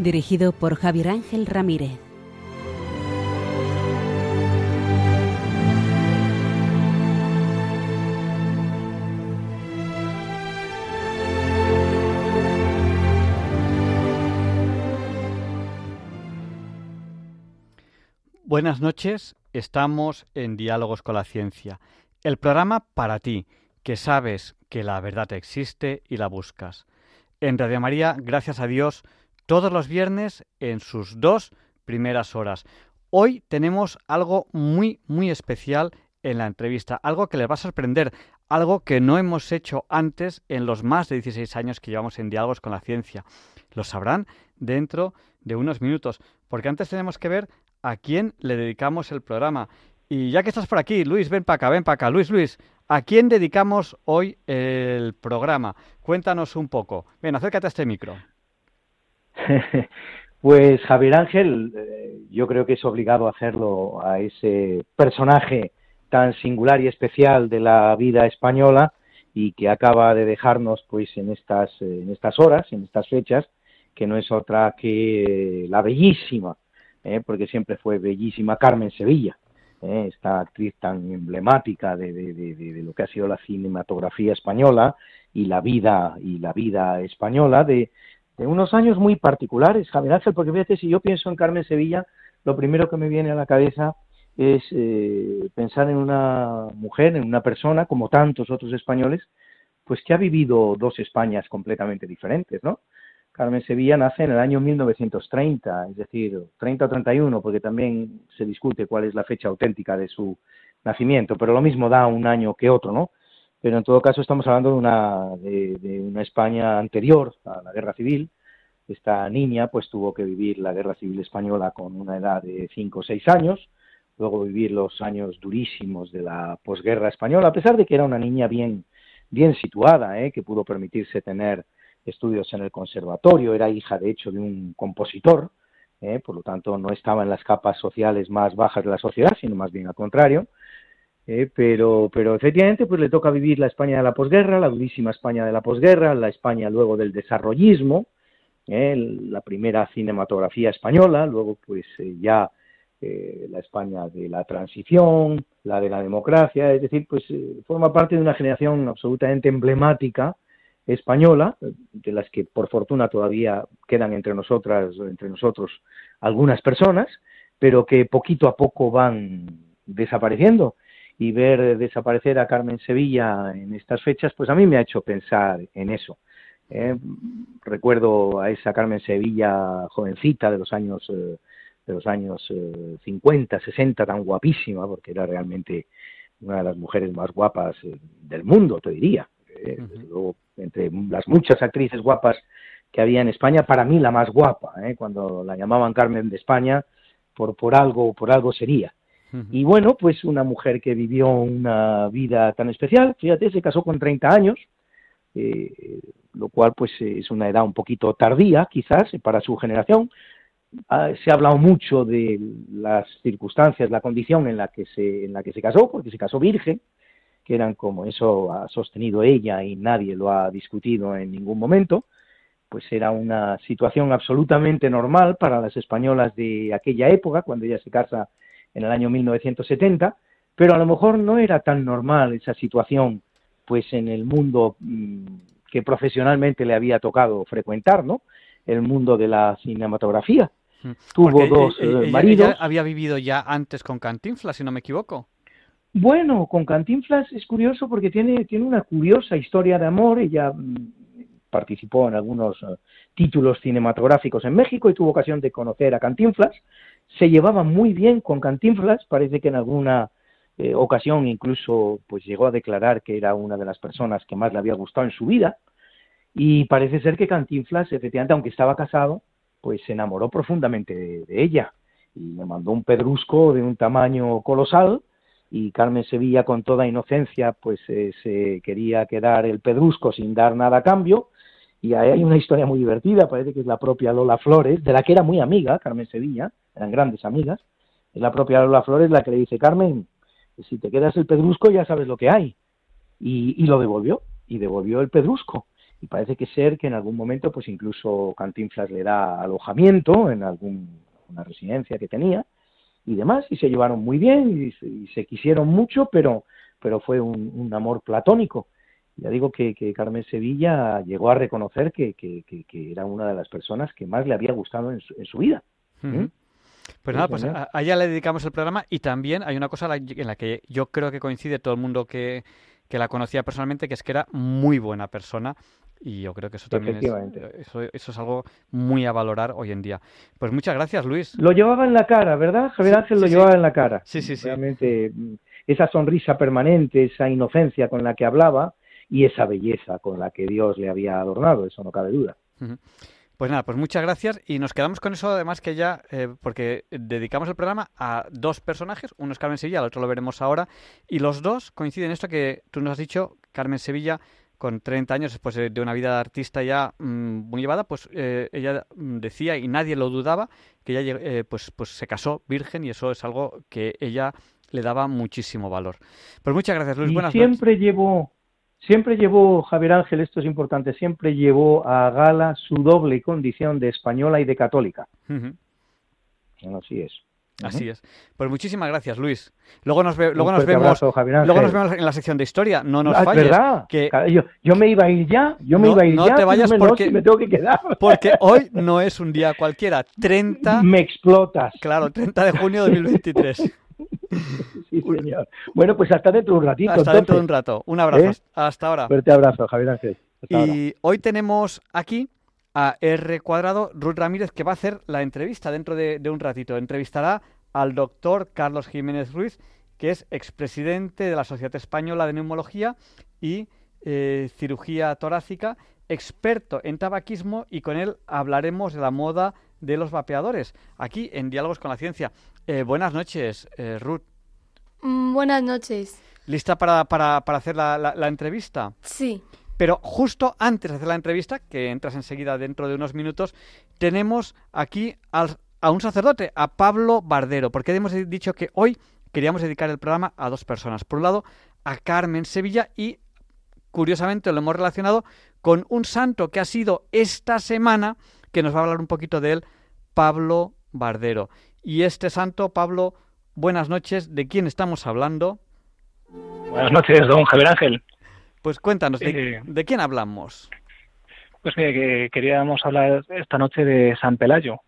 Dirigido por Javier Ángel Ramírez. Buenas noches, estamos en Diálogos con la Ciencia, el programa para ti, que sabes que la verdad existe y la buscas. En Radio María, gracias a Dios, todos los viernes en sus dos primeras horas. Hoy tenemos algo muy, muy especial en la entrevista, algo que les va a sorprender, algo que no hemos hecho antes en los más de 16 años que llevamos en Diálogos con la Ciencia. Lo sabrán dentro de unos minutos, porque antes tenemos que ver a quién le dedicamos el programa. Y ya que estás por aquí, Luis, ven para acá, ven para acá. Luis, Luis, ¿a quién dedicamos hoy el programa? Cuéntanos un poco. Ven, acércate a este micro. pues Javier Ángel, eh, yo creo que es obligado hacerlo a ese personaje tan singular y especial de la vida española y que acaba de dejarnos pues en estas en estas horas, en estas fechas, que no es otra que la bellísima ¿eh? porque siempre fue bellísima Carmen Sevilla, ¿eh? esta actriz tan emblemática de, de, lo que ha sido la cinematografía española y la vida y la vida española de, unos años muy particulares, Javier Ángel, porque fíjate, si yo pienso en Carmen Sevilla, lo primero que me viene a la cabeza es eh, pensar en una mujer, en una persona, como tantos otros españoles, pues que ha vivido dos Españas completamente diferentes, ¿no? Carmen Sevilla nace en el año 1930, es decir, 30 o 31, porque también se discute cuál es la fecha auténtica de su nacimiento, pero lo mismo da un año que otro, ¿no? Pero en todo caso estamos hablando de una, de, una España anterior a la Guerra Civil. Esta niña pues tuvo que vivir la Guerra Civil Española con una edad de 5 o 6 años, luego vivir los años durísimos de la posguerra española, a pesar de que era una niña bien, bien situada, ¿eh? que pudo permitirse tener estudios en el conservatorio, era hija de hecho de un compositor, ¿eh? por lo tanto no estaba en las capas sociales más bajas de la sociedad, sino más bien al contrario. ¿eh? pero, pero efectivamente pues le toca vivir la España de la posguerra, la durísima España de la posguerra, la España luego del desarrollismo, ¿eh? la primera cinematografía española, luego pues ya la España de la transición, la de la democracia, es decir, pues forma parte de una generación absolutamente emblemática española, de las que por fortuna todavía quedan entre nosotras, entre nosotros algunas personas, pero que poquito a poco van desapareciendo. Y ver desaparecer a Carmen Sevilla en estas fechas, pues a mí me ha hecho pensar en eso. ¿Eh? recuerdo a esa Carmen Sevilla jovencita de los años eh, de los años 50, eh, 60, tan guapísima, porque era realmente una de las mujeres más guapas del mundo, te diría. luego entre las muchas actrices guapas que había en España, para mí la más guapa, ¿eh? cuando la llamaban Carmen de España, por, por algo, por algo sería. Y bueno, pues una mujer que vivió una vida tan especial, fíjate, se casó con 30 años, eh, lo cual pues es una edad un poquito tardía quizás para su generación. Ah, se ha hablado mucho de las circunstancias, la condición en la que se, en la que se casó, porque se casó virgen, que eran como eso ha sostenido ella y nadie lo ha discutido en ningún momento, pues era una situación absolutamente normal para las españolas de aquella época, cuando ella se casa en el año 1970, pero a lo mejor no era tan normal esa situación pues en el mundo mm, que profesionalmente le había tocado frecuentar, ¿no? El mundo de la cinematografía. Mm. Tuvo dos eh, eh, maridos. había vivido ya antes con Cantinflas, si no me equivoco. Bueno, con Cantinflas es curioso porque tiene, tiene una curiosa historia de amor. Ella mm, participó en algunos eh, títulos cinematográficos en México y tuvo ocasión de conocer a Cantinflas. Se llevaba muy bien con Cantinflas, parece que en alguna eh, ocasión incluso pues llegó a declarar que era una de las personas que más le había gustado en su vida. Y parece ser que Cantinflas, efectivamente, aunque estaba casado, pues se enamoró profundamente de, ella. Y le mandó un pedrusco de un tamaño colosal y Carmen Sevilla con toda inocencia pues eh, se quería quedar el pedrusco sin dar nada a cambio. Y ahí hay una historia muy divertida, parece que es la propia Lola Flores, de la que era muy amiga Carmen Sevilla, eran grandes amigas, es la propia Lola Flores la que le dice, Carmen, si te quedas el pedrusco ya sabes lo que hay. Y, y lo devolvió, y devolvió el pedrusco. Y parece que ser que en algún momento, pues incluso Cantinflas le da alojamiento en alguna residencia que tenía y demás, y se llevaron muy bien y se, quisieron mucho, pero, pero fue un, amor platónico. Ya digo que, Carmen Sevilla llegó a reconocer que, que, era una de las personas que más le había gustado en su, vida. ¿Mm? Pues nada, pues a, ella le dedicamos el programa y también hay una cosa en la que yo creo que coincide todo el mundo que, que la conocía personalmente, que es que era muy buena persona y yo creo que eso también es, eso, eso, es algo muy a valorar hoy en día. Pues muchas gracias, Luis. Lo llevaba en la cara, ¿verdad? Javier Ángel lo llevaba en la cara. Sí, sí, sí. Realmente mm, esa sonrisa permanente, esa inocencia con la que hablaba y esa belleza con la que Dios le había adornado, eso no cabe duda. Pues nada, pues muchas gracias y nos quedamos con eso además que ya, eh, porque dedicamos el programa a dos personajes, uno es Carmen Sevilla, el otro lo veremos ahora, y los dos coinciden en esto que tú nos has dicho, Carmen Sevilla con 30 años después de una vida de artista ya mm, muy llevada, pues eh, ella decía y nadie lo dudaba que ella eh, pues, pues se casó virgen y eso es algo que ella le daba muchísimo valor. Pues muchas gracias Luis, y siempre llevó Siempre llevó, Javier Ángel, esto es importante, siempre llevó a gala su doble condición de española y de católica. así es. Así es. Pues muchísimas gracias, Luis. Luego nos, luego nos vemos. luego nos vemos en la sección de historia. No nos ah, falles. ¿verdad? Que... Yo, me iba a ir ya. Yo me iba a ir no te vayas porque me tengo que quedar. Porque hoy no es un día cualquiera. 30. Me explotas. Claro, 30 de junio de 2023. sí, señor. Bueno, pues hasta dentro de un ratito. Hasta dentro de un rato. Un abrazo. ¿Eh? Hasta ahora. Fuerte abrazo, Javier Ángel. y hoy tenemos aquí a R cuadrado, Ruth Ramírez, que va a hacer la entrevista dentro de, un ratito. Entrevistará al doctor Carlos Jiménez Ruiz, que es expresidente de la Sociedad Española de Neumología y eh, Cirugía Torácica, experto en tabaquismo, y con él hablaremos de la moda de los vapeadores, aquí en Diálogos con la Ciencia. Eh, buenas noches, eh, Ruth. Mm, buenas noches. ¿Lista para, para, hacer la, entrevista? Sí. Pero justo antes de hacer la entrevista, que entras enseguida dentro de unos minutos, tenemos aquí a un sacerdote, a Pablo Bardero, porque hemos dicho que hoy queríamos dedicar el programa a dos personas. Por un lado, a Carmen Sevilla y, curiosamente, lo hemos relacionado con un santo que ha sido esta semana que nos va a hablar un poquito de él, Pablo Bardero. Y este santo, Pablo, buenas noches. ¿De quién estamos hablando? Buenas noches, don Javier Ángel. Pues cuéntanos, ¿de, eh, quién hablamos? Pues mire, que queríamos hablar esta noche de San Pelayo,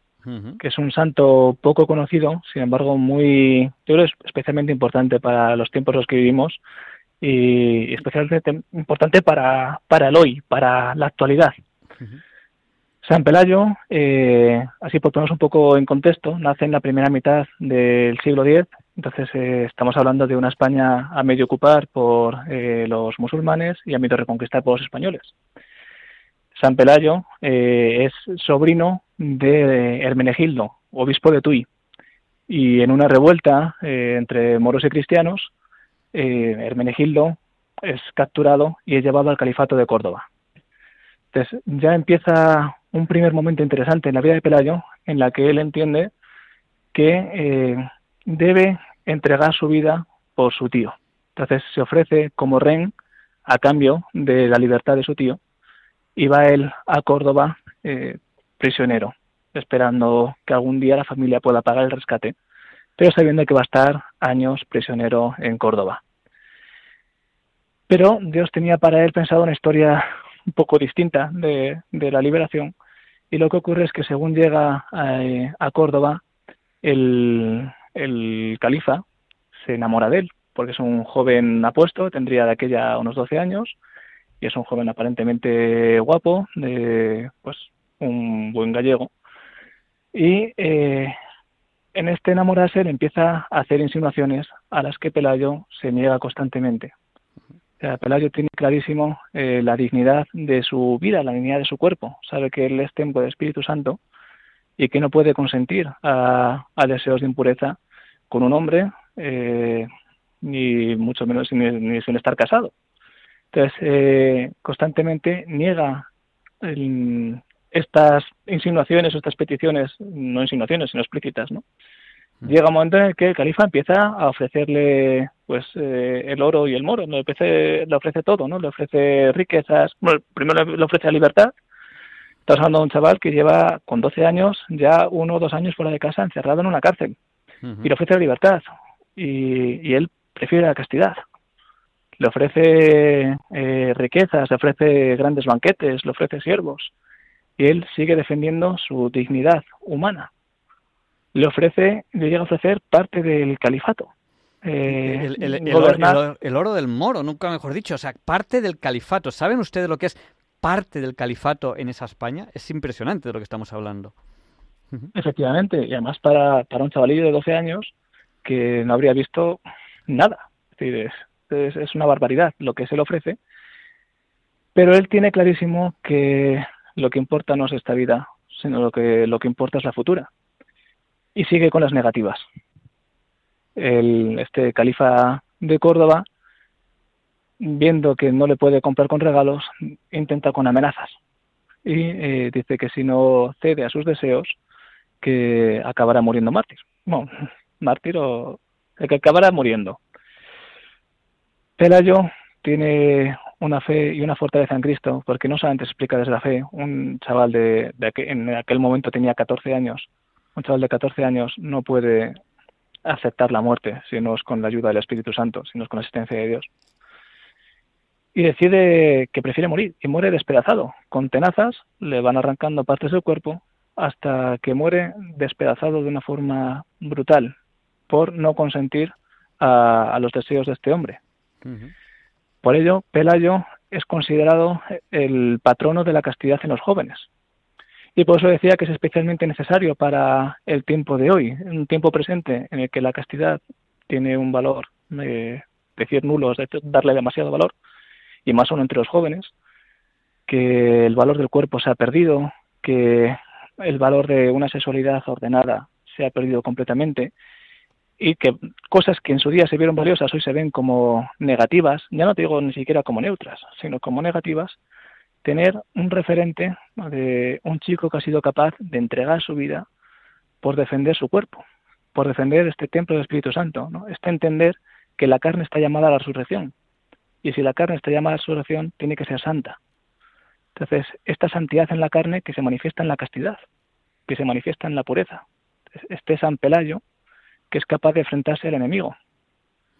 que es un santo poco conocido, sin embargo muy, yo creo, especialmente importante para los tiempos en los que vivimos y especialmente importante para, para el hoy, para la actualidad. San Pelayo, eh, así por ponernos un poco en contexto, nace en la primera mitad del siglo X, entonces eh, estamos hablando de una España a medio ocupar por eh, los musulmanes y a medio reconquistar por los españoles. San Pelayo es sobrino de Hermenegildo, obispo de Tui, y en una revuelta entre moros y cristianos, Hermenegildo es capturado y es llevado al califato de Córdoba. Entonces ya empieza un primer momento interesante en la vida de Pelayo en la que él entiende que eh, debe entregar su vida por su tío. Entonces se ofrece como rehén a cambio de la libertad de su tío y va él a Córdoba eh, prisionero, esperando que algún día la familia pueda pagar el rescate, pero sabiendo que va a estar años prisionero en Córdoba. Pero Dios tenía para él pensado una historia un poco distinta de, la liberación. Y lo que ocurre es que según llega a, Córdoba, el, califa se enamora de él, porque es un joven apuesto, tendría de aquella unos 12 años, y es un joven aparentemente guapo, de pues un buen gallego. Y eh, en este enamorarse le empieza a hacer insinuaciones a las que Pelayo se niega constantemente. Pelayo tiene clarísimo eh, la dignidad de su vida, la dignidad de su cuerpo. Sabe que él es templo del Espíritu Santo y que no puede consentir a, deseos de impureza con un hombre, eh, ni mucho menos ni, sin estar casado. Entonces, eh, constantemente niega estas insinuaciones o estas peticiones, no insinuaciones, sino explícitas, ¿no? Mm. Llega un momento en el que el califa empieza a ofrecerle pues eh, el oro y el moro, le ofrece, le ofrece todo, ¿no? Le ofrece riquezas, bueno, primero le ofrece la libertad, Estás hablando de un chaval que lleva con 12 años ya uno o dos años fuera de casa encerrado en una cárcel y le ofrece la libertad y, él prefiere la castidad. Le ofrece eh, riquezas, le ofrece grandes banquetes, le ofrece siervos y él sigue defendiendo su dignidad humana. Le ofrece, le llega a ofrecer parte del califato. Eh, el, el, oro del moro, nunca mejor dicho, o sea, parte del califato. ¿Saben ustedes lo que es parte del califato en esa España. Es impresionante de lo que estamos hablando. Efectivamente, y además para, para un chavalillo de 12 años que no habría visto nada. Es, es, es una barbaridad lo que se le ofrece, pero él tiene clarísimo que lo que importa no es esta vida, sino lo que, lo que importa es la futura. Y sigue con las negativas. El, este califa de Córdoba viendo que no le puede comprar con regalos, intenta con amenazas. Y eh, dice que si no cede a sus deseos, que acabará muriendo mártir. Bueno, mártir o el que acabará muriendo. Pelayo tiene una fe y una fortaleza en Cristo, porque no solamente se explica desde la fe. Un chaval de, de en aquel momento tenía 14 años. Un chaval de 14 años no puede aceptar la muerte si no es con la ayuda del Espíritu Santo, si no es con la asistencia de Dios y decide que prefiere morir y muere despedazado. Con tenazas le van arrancando partes del cuerpo hasta que muere despedazado de una forma brutal por no consentir a, los deseos de este hombre. Por ello, Pelayo es considerado el patrono de la castidad en los jóvenes. Y por eso decía que es especialmente necesario para el tiempo de hoy, un tiempo presente en el que la castidad tiene un valor, eh, decir nulo es darle demasiado valor, y más aún entre los jóvenes, que el valor del cuerpo se ha perdido, que el valor de una sexualidad ordenada se ha perdido completamente y que cosas que en su día se vieron valiosas hoy se ven como negativas, ya no te digo ni siquiera como neutras, sino como negativas, tener un referente de un chico que ha sido capaz de entregar su vida por defender su cuerpo, por defender este templo del Espíritu Santo, ¿no? Este entender que la carne está llamada a la resurrección, y si la carne está llamada a su oración, tiene que ser santa. Entonces, esta santidad en la carne que se manifiesta en la castidad, que se manifiesta en la pureza. Este San Pelayo que es capaz de enfrentarse al enemigo.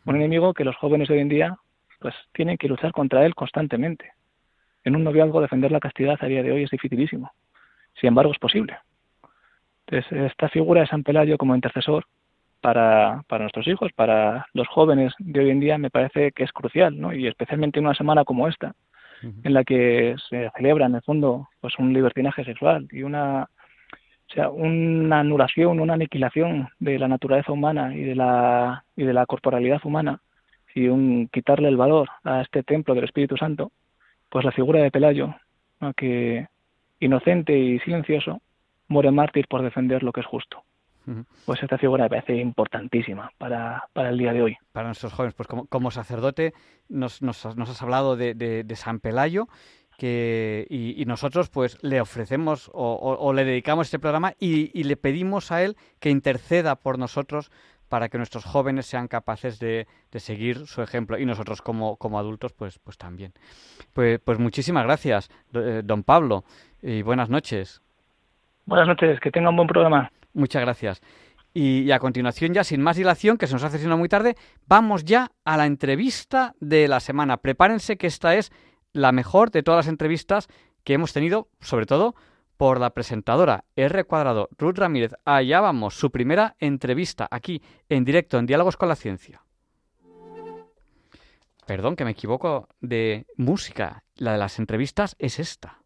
Un enemigo que los jóvenes de hoy en día pues tienen que luchar contra él constantemente. En un noviazgo defender la castidad a día de hoy es dificilísimo. Sin embargo, es posible. Entonces, esta figura de San Pelayo como intercesor para, para nuestros hijos, para los jóvenes de hoy en día, me parece que es crucial, ¿no? Y especialmente en una semana como esta, en la que se celebra en el fondo pues un libertinaje sexual y una o sea, una anulación, una aniquilación de la naturaleza humana y de la y de la corporalidad humana y un quitarle el valor a este templo del Espíritu Santo, pues la figura de Pelayo, que inocente y silencioso, muere mártir por defender lo que es justo. Pues esta figura me parece importantísima para, para, el día de hoy. Para nuestros jóvenes, pues como, como sacerdote nos, nos, has hablado de, de, San Pelayo que, y, nosotros pues le ofrecemos o, le dedicamos este programa y, y, le pedimos a él que interceda por nosotros para que nuestros jóvenes sean capaces de, de seguir su ejemplo y nosotros como, como adultos pues, pues también. Pues, pues muchísimas gracias, eh, don Pablo, y buenas noches. Buenas noches, que tenga un buen programa. Muchas gracias. Y, a continuación, ya sin más dilación, que se nos hace siendo muy tarde, vamos ya a la entrevista de la semana. Prepárense que esta es la mejor de todas las entrevistas que hemos tenido, sobre todo por la presentadora R cuadrado, Ruth Ramírez. Allá vamos, su primera entrevista aquí, en directo, en Diálogos con la Ciencia. Perdón, que me equivoco de música. La de las entrevistas es esta.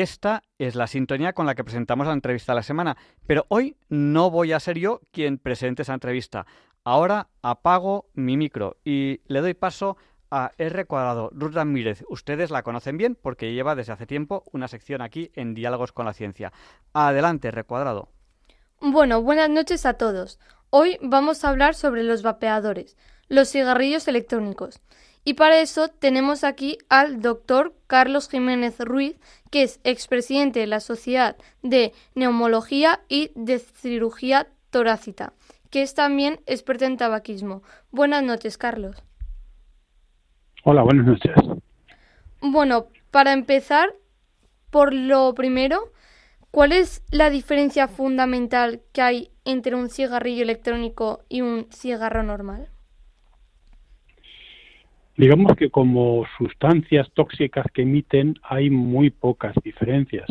Esta es la sintonía con la que presentamos la entrevista de la semana. Pero hoy no voy a ser yo quien presente esa entrevista. Ahora apago mi micro y le doy paso a R cuadrado. Ruth Ramírez, ustedes la conocen bien porque lleva desde hace tiempo una sección aquí en Diálogos con la Ciencia. Adelante, R cuadrado. Bueno, buenas noches a todos. Hoy vamos a hablar sobre los vapeadores, los cigarrillos electrónicos. Y para eso tenemos aquí al doctor Carlos Jiménez Ruiz, que es expresidente de la Sociedad de Neumología y de Cirugía Torácica, que es también experto en tabaquismo. Buenas noches, Carlos. Hola, buenas noches. Bueno, para empezar, por lo primero, ¿cuál es la diferencia fundamental que hay entre un cigarrillo electrónico y un cigarro normal? Digamos que como sustancias tóxicas que emiten hay muy pocas diferencias,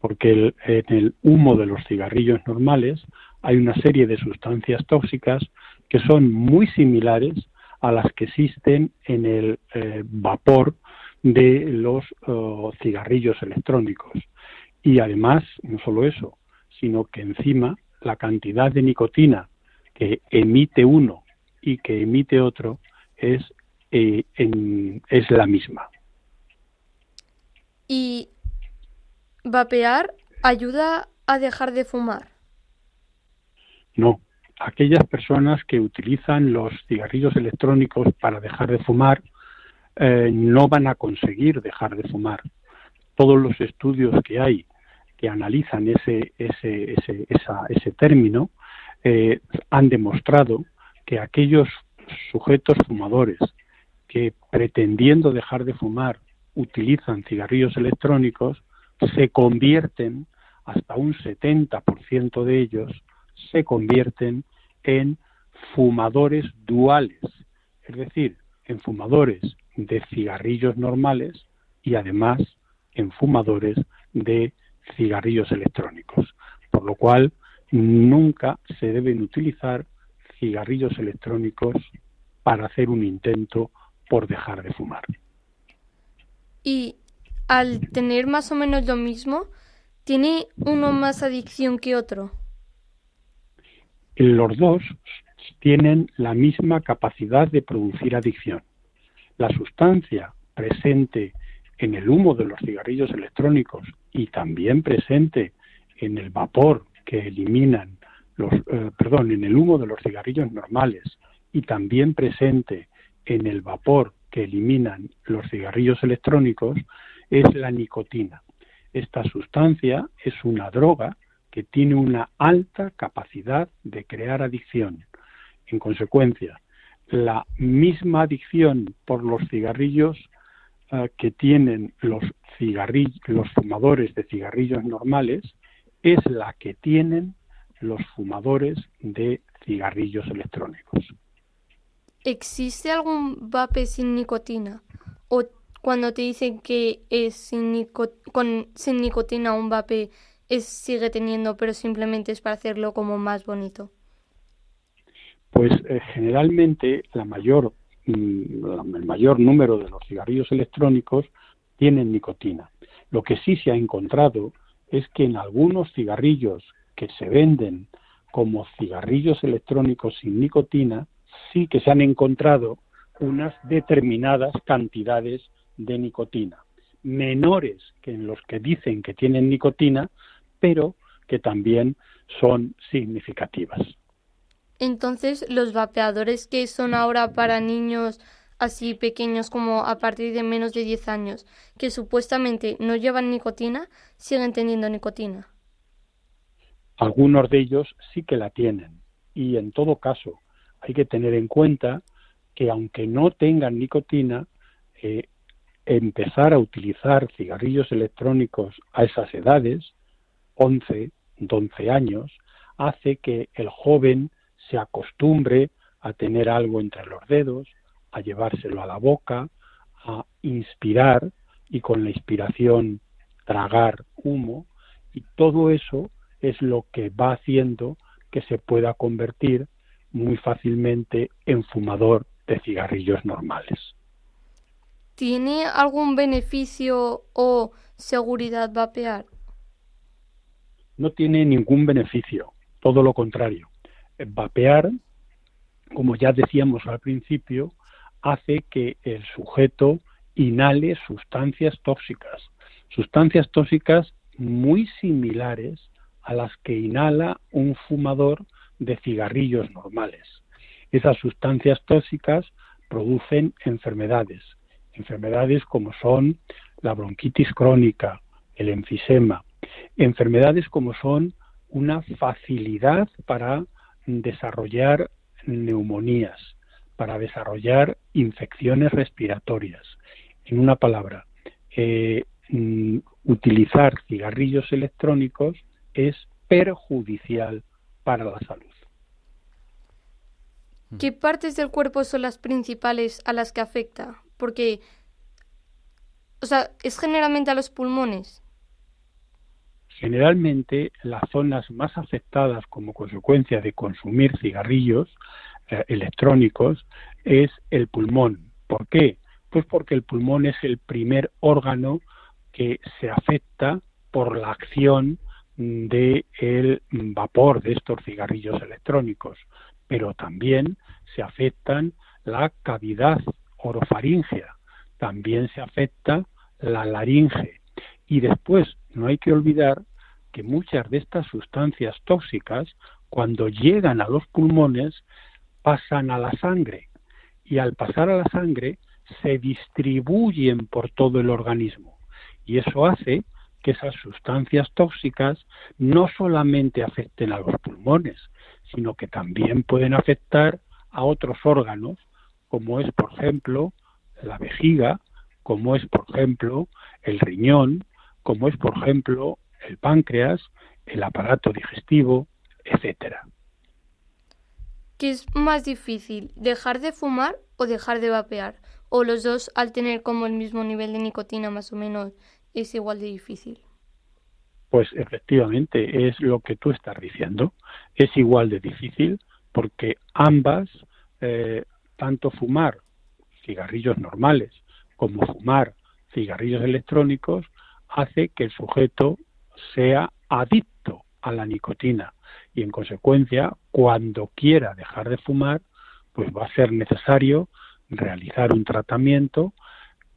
porque en el humo de los cigarrillos normales hay una serie de sustancias tóxicas que son muy similares a las que existen en el eh, vapor de los oh, cigarrillos electrónicos. Y además, no solo eso, sino que encima la cantidad de nicotina que emite uno y que emite otro es eh, es la misma. ¿Y vapear ayuda a dejar de fumar? No. Aquellas personas que utilizan los cigarrillos electrónicos para dejar de fumar eh, no van a conseguir dejar de fumar. Todos los estudios que hay que analizan ese, ese, ese, ese término eh, han demostrado que aquellos sujetos fumadores que pretendiendo dejar de fumar utilizan cigarrillos electrónicos, se convierten, hasta un 70% de ellos, se convierten en fumadores duales, es decir, en fumadores de cigarrillos normales y además en fumadores de cigarrillos electrónicos, por lo cual nunca se deben utilizar cigarrillos electrónicos para hacer un intento por dejar de fumar. Y al tener más o menos lo mismo, ¿tiene uno más adicción que otro? Los dos tienen la misma capacidad de producir adicción. La sustancia presente en el humo de los cigarrillos electrónicos y también presente en el vapor que eliminan los, eh, perdón, en el humo de los cigarrillos normales y también presente en el vapor que eliminan los cigarrillos electrónicos es la nicotina. Esta sustancia es una droga que tiene una alta capacidad de crear adicción. En consecuencia, la misma adicción por los cigarrillos eh, que tienen los, los fumadores de cigarrillos normales es la que tienen los fumadores de cigarrillos electrónicos. ¿Existe algún vape sin nicotina? ¿O cuando te dicen que es sin, con, sin nicotina un vape es, sigue teniendo, pero simplemente es para hacerlo como más bonito? Pues eh, generalmente la mayor, mm, el mayor número de los cigarrillos electrónicos tienen nicotina. Lo que sí se ha encontrado es que en algunos cigarrillos que se venden como cigarrillos electrónicos sin nicotina, sí que se han encontrado unas determinadas cantidades de nicotina, menores que en los que dicen que tienen nicotina, pero que también son significativas. Entonces, los vapeadores que son ahora para niños así pequeños como a partir de menos de 10 años, que supuestamente no llevan nicotina, siguen teniendo nicotina. Algunos de ellos sí que la tienen y en todo caso hay que tener en cuenta que aunque no tengan nicotina, eh, empezar a utilizar cigarrillos electrónicos a esas edades, 11, 12 años, hace que el joven se acostumbre a tener algo entre los dedos, a llevárselo a la boca, a inspirar y con la inspiración tragar humo. Y todo eso es lo que va haciendo que se pueda convertir muy fácilmente en fumador de cigarrillos normales. ¿Tiene algún beneficio o seguridad vapear? No tiene ningún beneficio, todo lo contrario. Vapear, como ya decíamos al principio, hace que el sujeto inhale sustancias tóxicas, sustancias tóxicas muy similares a las que inhala un fumador de cigarrillos normales. Esas sustancias tóxicas producen enfermedades, enfermedades como son la bronquitis crónica, el enfisema, enfermedades como son una facilidad para desarrollar neumonías, para desarrollar infecciones respiratorias. En una palabra, eh, mm, utilizar cigarrillos electrónicos es perjudicial para la salud. ¿Qué partes del cuerpo son las principales a las que afecta? Porque, o sea, ¿es generalmente a los pulmones? Generalmente las zonas más afectadas como consecuencia de consumir cigarrillos eh, electrónicos es el pulmón. ¿Por qué? Pues porque el pulmón es el primer órgano que se afecta por la acción del el vapor de estos cigarrillos electrónicos, pero también se afectan la cavidad orofaringea, también se afecta la laringe. Y después no hay que olvidar que muchas de estas sustancias tóxicas cuando llegan a los pulmones pasan a la sangre. Y al pasar a la sangre se distribuyen por todo el organismo. Y eso hace que esas sustancias tóxicas no solamente afecten a los pulmones, sino que también pueden afectar a otros órganos, como es, por ejemplo, la vejiga, como es, por ejemplo, el riñón, como es, por ejemplo, el páncreas, el aparato digestivo, etcétera. ¿Qué es más difícil, dejar de fumar o dejar de vapear? ¿O los dos, al tener como el mismo nivel de nicotina más o menos, es igual de difícil? Pues efectivamente es lo que tú estás diciendo. Es igual de difícil porque ambas, eh, tanto fumar cigarrillos normales como fumar cigarrillos electrónicos, hace que el sujeto sea adicto a la nicotina y en consecuencia cuando quiera dejar de fumar pues va a ser necesario realizar un tratamiento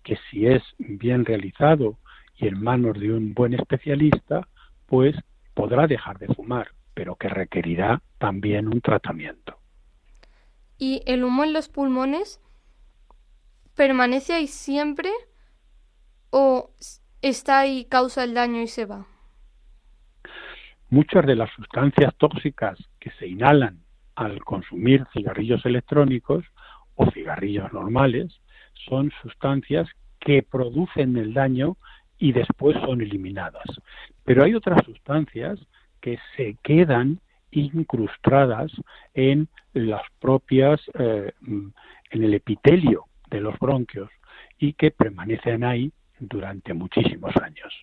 que si es bien realizado y en manos de un buen especialista pues podrá dejar de fumar pero que requerirá también un tratamiento. ¿Y el humo en los pulmones permanece ahí siempre o está ahí, causa el daño y se va? Muchas de las sustancias tóxicas que se inhalan al consumir cigarrillos electrónicos o cigarrillos normales son sustancias que producen el daño y después son eliminadas. Pero hay otras sustancias que se quedan incrustadas en las propias, eh, en el epitelio de los bronquios y que permanecen ahí durante muchísimos años.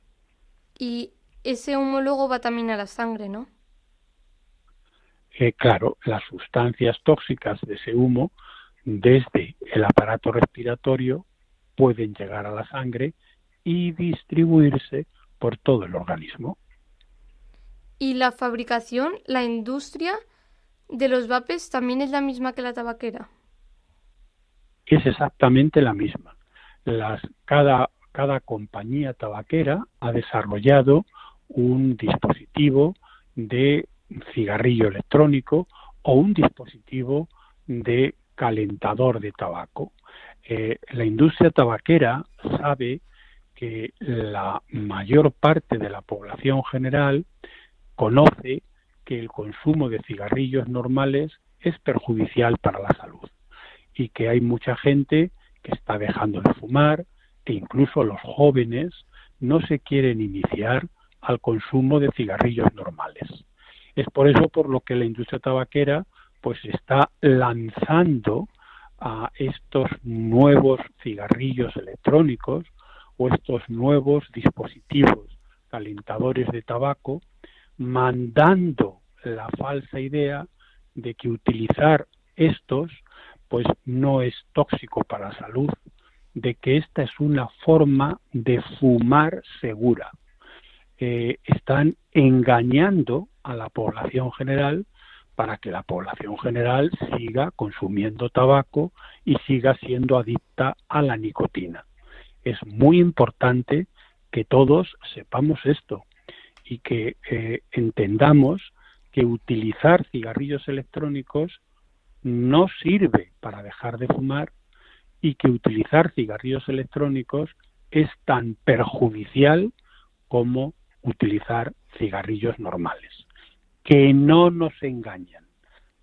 Y ese humo luego va también a la sangre, ¿no? Eh, claro, las sustancias tóxicas de ese humo desde el aparato respiratorio pueden llegar a la sangre y distribuirse por todo el organismo. ¿Y la fabricación, la industria de los vapes también es la misma que la tabaquera? Es exactamente la misma. Las, cada, cada compañía tabaquera ha desarrollado un dispositivo de cigarrillo electrónico o un dispositivo de calentador de tabaco. Eh, la industria tabaquera sabe que la mayor parte de la población general conoce que el consumo de cigarrillos normales es perjudicial para la salud y que hay mucha gente que está dejando de fumar e incluso los jóvenes no se quieren iniciar al consumo de cigarrillos normales. Es por eso por lo que la industria tabaquera pues está lanzando a estos nuevos cigarrillos electrónicos o estos nuevos dispositivos calentadores de tabaco mandando la falsa idea de que utilizar estos pues no es tóxico para la salud, de que esta es una forma de fumar segura. Eh, están engañando a la población general para que la población general siga consumiendo tabaco y siga siendo adicta a la nicotina. Es muy importante que todos sepamos esto y que eh, entendamos que utilizar cigarrillos electrónicos no sirve para dejar de fumar y que utilizar cigarrillos electrónicos es tan perjudicial como utilizar cigarrillos normales. Que no nos engañan,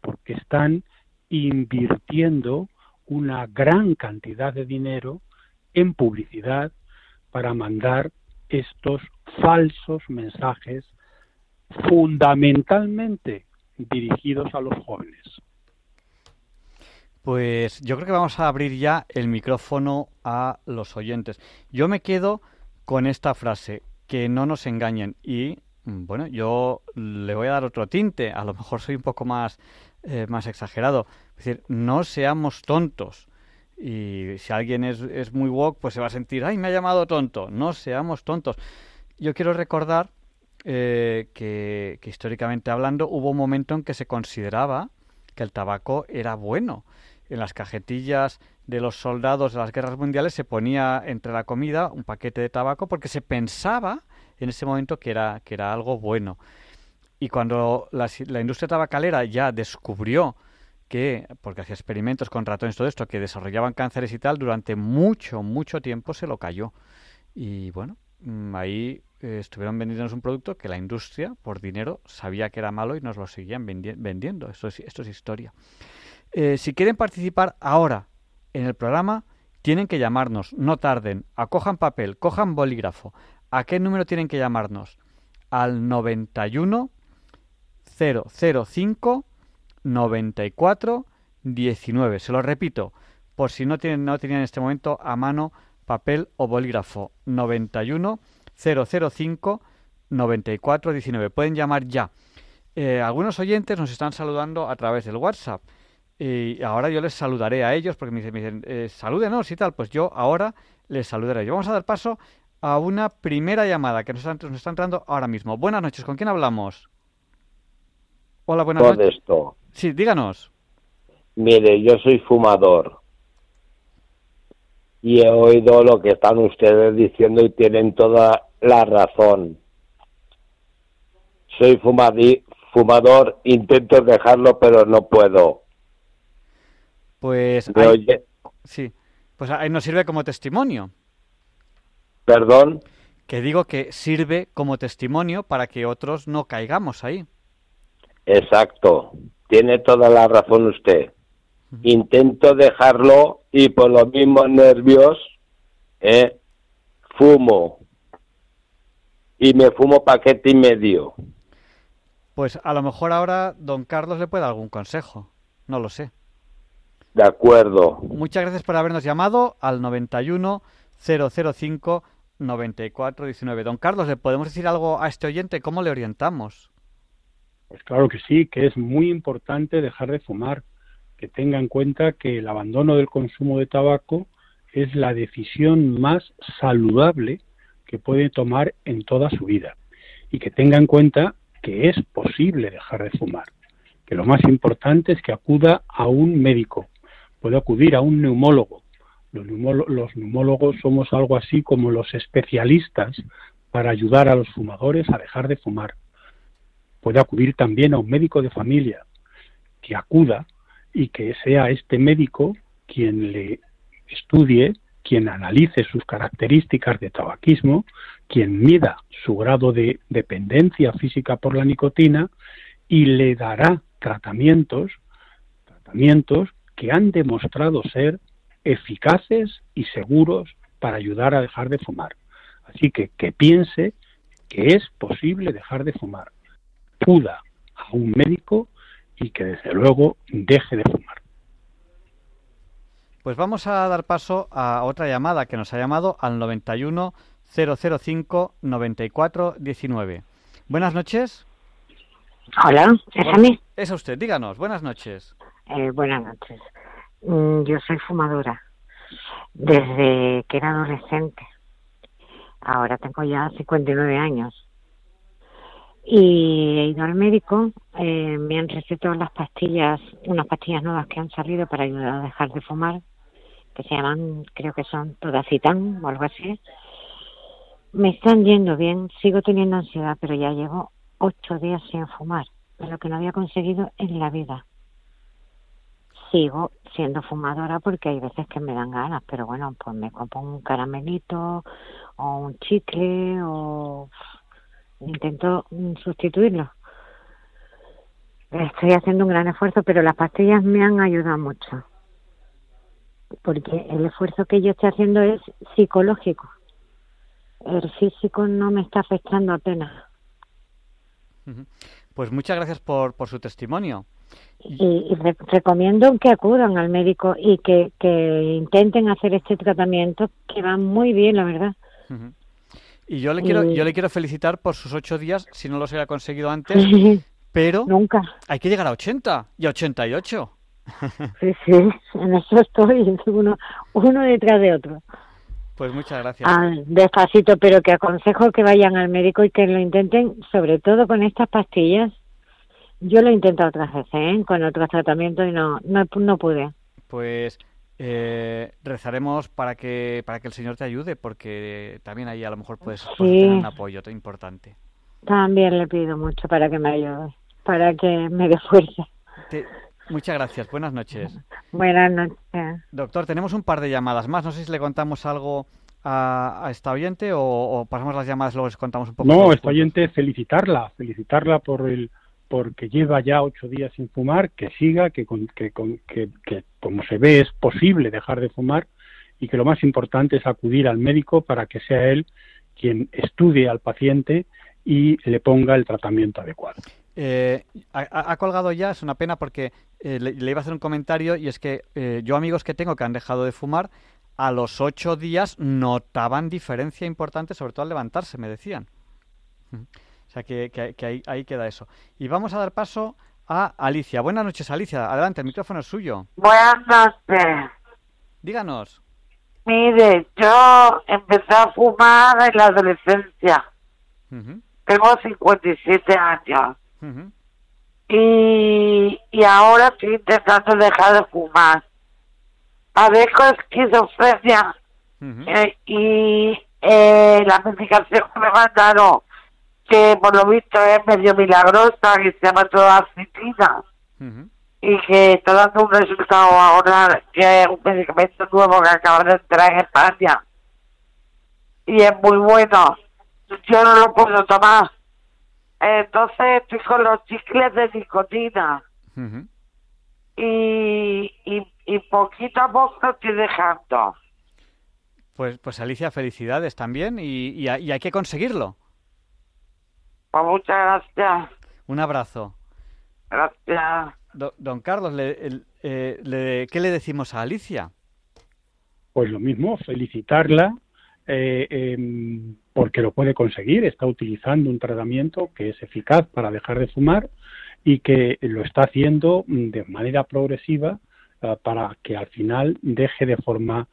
porque están invirtiendo una gran cantidad de dinero en publicidad para mandar estos falsos mensajes fundamentalmente dirigidos a los jóvenes. Pues yo creo que vamos a abrir ya el micrófono a los oyentes. Yo me quedo con esta frase, que no nos engañen. Y bueno, yo le voy a dar otro tinte, a lo mejor soy un poco más, eh, más exagerado. Es decir, no seamos tontos. Y si alguien es, es muy woke, pues se va a sentir, ay, me ha llamado tonto. No seamos tontos. Yo quiero recordar eh, que, que históricamente hablando hubo un momento en que se consideraba que el tabaco era bueno en las cajetillas de los soldados de las guerras mundiales se ponía entre la comida un paquete de tabaco porque se pensaba en ese momento que era, que era algo bueno. Y cuando la, industria tabacalera ya descubrió que, porque hacía experimentos con ratones, todo esto, que desarrollaban cánceres y tal, durante mucho, mucho tiempo se lo cayó. Y bueno, mm, ahí eh, estuvieron vendiéndonos un producto que la industria, por dinero, sabía que era malo y nos lo seguían vendiendo. Esto es, esto es historia. Eh, si quieren participar ahora en el programa, tienen que llamarnos, no tarden, acojan papel, cojan bolígrafo. ¿A qué número tienen que llamarnos? Al 91 005 94 19. Se lo repito, por si no tienen no tenían en este momento a mano papel o bolígrafo. 91 005 94 19. Pueden llamar ya. Eh, algunos oyentes nos están saludando a través del WhatsApp. Y ahora yo les saludaré a ellos porque me dicen, me dicen eh, salúdenos y tal. Pues yo ahora les saludaré. Yo vamos a dar paso a una primera llamada que nos está, nos está entrando ahora mismo. Buenas noches, ¿con quién hablamos? Hola, buenas noches. Esto. Sí, díganos. Mire, yo soy fumador y he oído lo que están ustedes diciendo y tienen toda la razón. Soy fumador, intento dejarlo, pero no puedo. Pues sí, pues ahí nos sirve como testimonio. Perdón. Que digo que sirve como testimonio para que otros no caigamos ahí. Exacto. Tiene toda la razón usted. Intento dejarlo y por los mismos nervios eh, fumo. Y me fumo paquete y medio. Pues a lo mejor ahora don Carlos le puede dar algún consejo. No lo sé. De acuerdo. Muchas gracias por habernos llamado al 91 005 94 19. Don Carlos, ¿le podemos decir algo a este oyente? ¿Cómo le orientamos? Pues claro que sí, que es muy importante dejar de fumar, que tenga en cuenta que el abandono del consumo de tabaco es la decisión más saludable que puede tomar en toda su vida y que tenga en cuenta que es posible dejar de fumar, que lo más importante es que acuda a un médico, puede acudir a un neumólogo. Los, neumólogos somos algo así como los especialistas para ayudar a los fumadores a dejar de fumar. Puede acudir también a un médico de familia que acuda y que sea este médico quien le estudie, quien analice sus características de tabaquismo, quien mida su grado de dependencia física por la nicotina y le dará tratamientos, tratamientos que han demostrado ser eficaces y seguros para ayudar a dejar de fumar. Así que que piense que es posible dejar de fumar. Acuda a un médico y que desde luego deje de fumar. Pues vamos a dar paso a otra llamada que nos ha llamado al 91 005 94 19. Buenas noches. Hola, ¿es a mí? Es a usted, díganos, buenas noches. Eh, buenas noches. Mm, yo soy fumadora desde que era adolescente. Ahora tengo ya 59 años. Y he ido al médico, eh, me han recetado las pastillas, unas pastillas nuevas que han salido para ayudar a dejar de fumar, que se llaman, creo que son Todacitán o algo así. Me están yendo bien, sigo teniendo ansiedad, pero ya llevo ocho días sin fumar, lo que no había conseguido en la vida. Sigo siendo fumadora porque hay veces que me dan ganas, pero bueno, pues me compro un caramelito o un chicle o intento sustituirlo. Estoy haciendo un gran esfuerzo, pero las pastillas me han ayudado mucho. Porque el esfuerzo que yo estoy haciendo es psicológico. El físico no me está afectando apenas. Pues muchas gracias por, por su testimonio. Y, recomiendo que acudan al médico y que, que intenten hacer este tratamiento, que va muy bien, la verdad. Y yo le quiero, yo le quiero felicitar por sus ocho días, si no los hubiera conseguido antes, pero nunca. Hay que llegar a 80 y a 88. Sí, sí, en eso estoy, uno, uno detrás de otro. Pues muchas gracias. Ah, despacito, pero que aconsejo que vayan al médico y que lo intenten, sobre todo con estas pastillas. Yo lo he intentado otras veces, ¿eh? con otros tratamientos y no, no, no pude. Pues eh, rezaremos para que para que el Señor te ayude, porque también ahí a lo mejor puedes, tener un apoyo importante. También le pido mucho para que me ayude, para que me dé fuerza. muchas gracias, buenas noches. Buenas noches. Doctor, tenemos un par de llamadas más, no sé si le contamos algo a, esta oyente o, pasamos las llamadas y luego les contamos un poco. No, esta oyente felicitarla, felicitarla por el porque lleva ya ocho días sin fumar, que siga, que, que, que, que, como se ve es posible dejar de fumar y que lo más importante es acudir al médico para que sea él quien estudie al paciente y le ponga el tratamiento adecuado. Eh, ha, colgado ya, es una pena porque eh, le, iba a hacer un comentario y es que eh, yo amigos que tengo que han dejado de fumar, a los ocho días notaban diferencia importante, sobre todo al levantarse, me decían. O sea que, ahí, queda eso. Y vamos a dar paso a Alicia. Buenas noches, Alicia. Adelante, el micrófono es suyo. Buenas noches. Díganos. Mire, yo empecé a fumar en la adolescencia. Tengo 57 años. y, y ahora estoy intentando dejar de fumar. Padezco esquizofrenia. Eh, y eh, la medicación que me mandaron que por lo visto es medio milagrosa, que se llama toda y que está dando un resultado ahora, que es un medicamento nuevo que acaba de entrar en España. Y es muy bueno. Yo no lo puedo tomar. Entonces estoy con los chicles de nicotina. y, y, y poquito a poco estoy dejando. Pues, pues Alicia, felicidades también y, y hay que conseguirlo. Pues muchas gracias. Un abrazo. Gracias. don Carlos, eh, ¿qué le decimos a Alicia? Pues lo mismo, felicitarla eh, em, porque lo puede conseguir. Está utilizando un tratamiento que es eficaz para dejar de fumar y que lo está haciendo de manera progresiva eh, para que al final deje de forma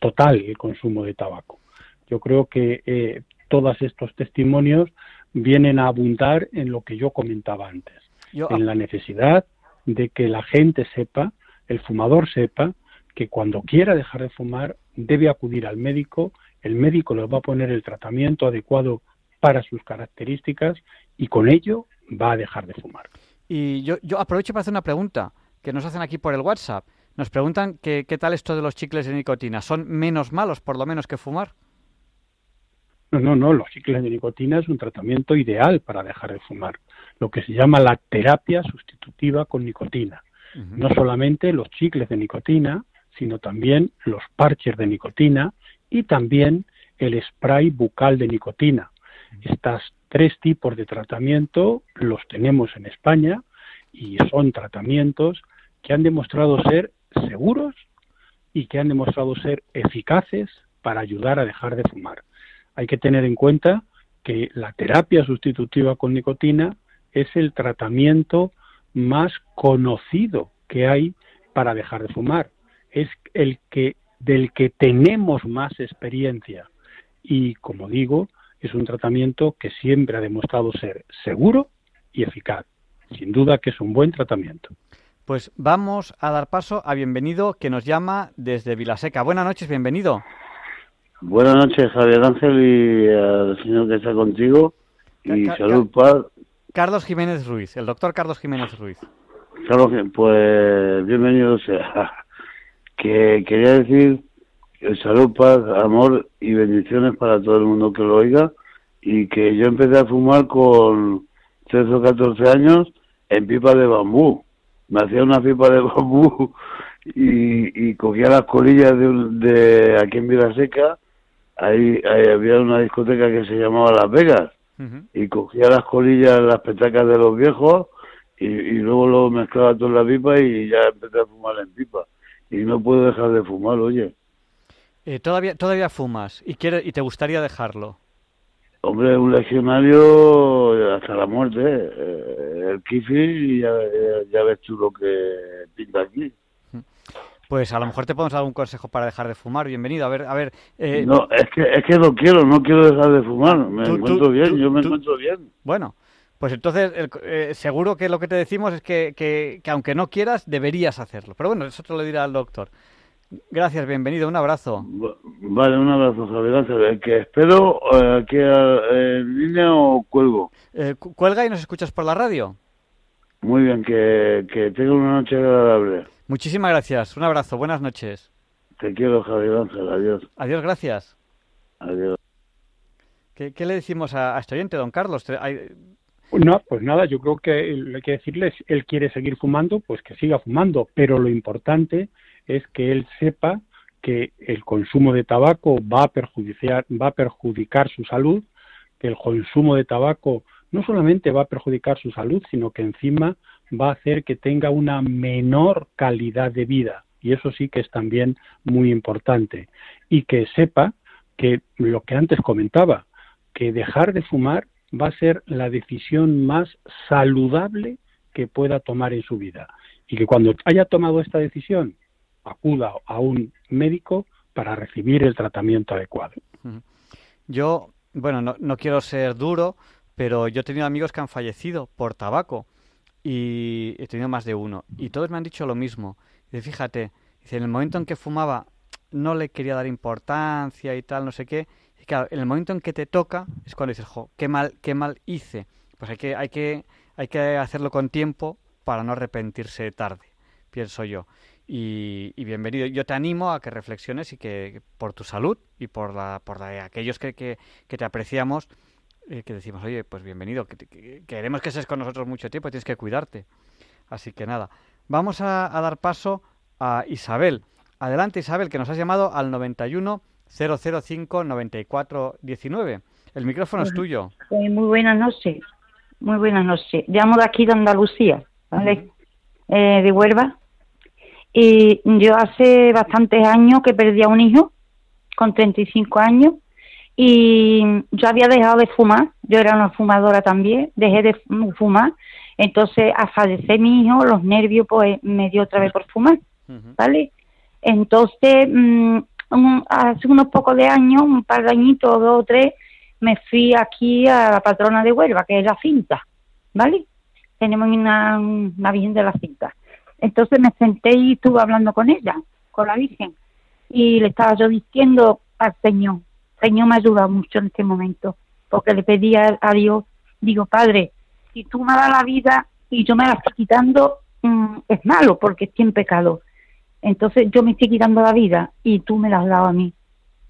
total el consumo de tabaco. Yo creo que todos estos testimonios vienen a abundar en lo que yo comentaba antes, en la necesidad de que la gente sepa, el fumador sepa, que cuando quiera dejar de fumar debe acudir al médico, el médico le va a poner el tratamiento adecuado para sus características y con ello va a dejar de fumar. Y yo, yo aprovecho para hacer una pregunta que nos hacen aquí por el WhatsApp. Nos preguntan qué tal esto de los chicles de nicotina. ¿Son menos malos, por lo menos, que fumar? No, no, no, los ciclos de nicotina es un tratamiento ideal para dejar de fumar, lo que se llama la terapia sustitutiva con nicotina. No solamente los chicles de nicotina, sino también los parches de nicotina y también el spray bucal de nicotina. Estos tres tipos de tratamiento los tenemos en España y son tratamientos que han demostrado ser seguros y que han demostrado ser eficaces para ayudar a dejar de fumar hay que tener en cuenta que la terapia sustitutiva con nicotina es el tratamiento más conocido que hay para dejar de fumar. Es el que del que tenemos más experiencia. Y como digo, es un tratamiento que siempre ha demostrado ser seguro y eficaz. Sin duda que es un buen tratamiento. Pues vamos a dar paso a Bienvenido, que nos llama desde Vilaseca. Buenas noches, bienvenido. Buenas noches, Javier Ángel, y al señor que está contigo. Y salud, paz. Carlos Jiménez Ruiz, el doctor Carlos Jiménez Ruiz. Carlos, pues bienvenido sea. Que quería decir salud, paz, amor y bendiciones para todo el mundo que lo oiga. Y que yo empecé a fumar con 13 o 14 años en pipa de bambú. Me hacía una pipa de bambú y, cogía las colillas de, de aquí en Vilaseca. Ahí, ahí había una discoteca que se llamaba Las Vegas. Y cogía las colillas, las petacas de los viejos y, luego lo mezclaba todo en la pipa y ya empecé a fumar en pipa. Y no puedo dejar de fumar, oye. Eh, todavía, todavía fumas y, quiere, y te gustaría dejarlo. Hombre, un legionario hasta la muerte. Eh, el kifi, y ya, ves tú lo que pinta aquí. Pues a lo mejor te podemos dar un consejo para dejar de fumar. Bienvenido. A ver, a ver. Eh, no, es que, es que no quiero, no quiero dejar de fumar. Me encuentro bien, yo me encuentro bien. Bueno, pues entonces eh, seguro que lo que te decimos es que, que, que, aunque no quieras, deberías hacerlo. Pero bueno, eso te lo dirá el doctor. Gracias, bienvenido, un abrazo. Vale, un abrazo, Javier. Que espero eh, que eh, línea o cuelgo. Eh, ¿Cuelga y nos escuchas por la radio? Muy bien, que, que tenga una noche agradable. Muchísimas gracias, un abrazo, buenas noches. Te quiero, Javier Ángel, adiós. Adiós, gracias. Adiós. ¿Qué, le decimos a, a este oyente, don Carlos? No, pues nada, yo creo que lo que hay que decirles, él quiere seguir fumando, pues que siga fumando, pero lo importante es que él sepa que el consumo de tabaco va a perjudicar, va a perjudicar su salud, que el consumo de tabaco no solamente va a perjudicar su salud, sino que encima va a hacer que tenga una menor calidad de vida. Y eso sí que es también muy importante. Y que sepa que lo que antes comentaba, que dejar de fumar va a ser la decisión más saludable que pueda tomar en su vida. Y que cuando haya tomado esta decisión, acuda a un médico para recibir el tratamiento adecuado. Yo, bueno, no, quiero ser duro, pero yo he tenido amigos que han fallecido por tabaco y he tenido más de uno y todos me han dicho lo mismo. Y fíjate, dice, en el momento en que fumaba no le quería dar importancia y tal, no sé qué. Y claro, en el momento en que te toca es cuando dices, jo, qué mal, qué mal hice. Pues hay que, hay que, hay que hacerlo con tiempo para no arrepentirse tarde, pienso yo y, bienvenido. Yo te animo a que reflexiones y que por tu salud y por la por la, aquellos que, que, te apreciamos, eh, que decimos, oye, pues bienvenido, que, queremos que estés con nosotros mucho tiempo, tienes que cuidarte. Así que nada, vamos a, dar paso a Isabel. Adelante Isabel, que nos has llamado al 91 005 94 19. El micrófono es tuyo. muy buenas noches. Muy buenas noches. Llamo de aquí de Andalucía, ¿vale? eh, de Huelva. Y yo hace bastantes años que perdí a un hijo, con 35 años, y yo había dejado de fumar, yo era una fumadora también, dejé de fumar, entonces a fallecer mi hijo, los nervios pues me dio otra vez por fumar, ¿vale? Entonces, mm, hace unos pocos de años, un par de añitos, dos o tres, me fui aquí a la patrona de Huelva, que es la cinta, ¿vale? Tenemos una, una virgen de la cinta. Entonces me senté y estuve hablando con ella, con la Virgen, y le estaba yo diciendo al Señor, Señor me ayuda mucho en este momento, porque le pedía a Dios, digo, Padre, si tú me das la vida y yo me la estoy quitando, mm, es malo porque estoy en pecado. Entonces yo me estoy quitando la vida y tú me la has dado a mí.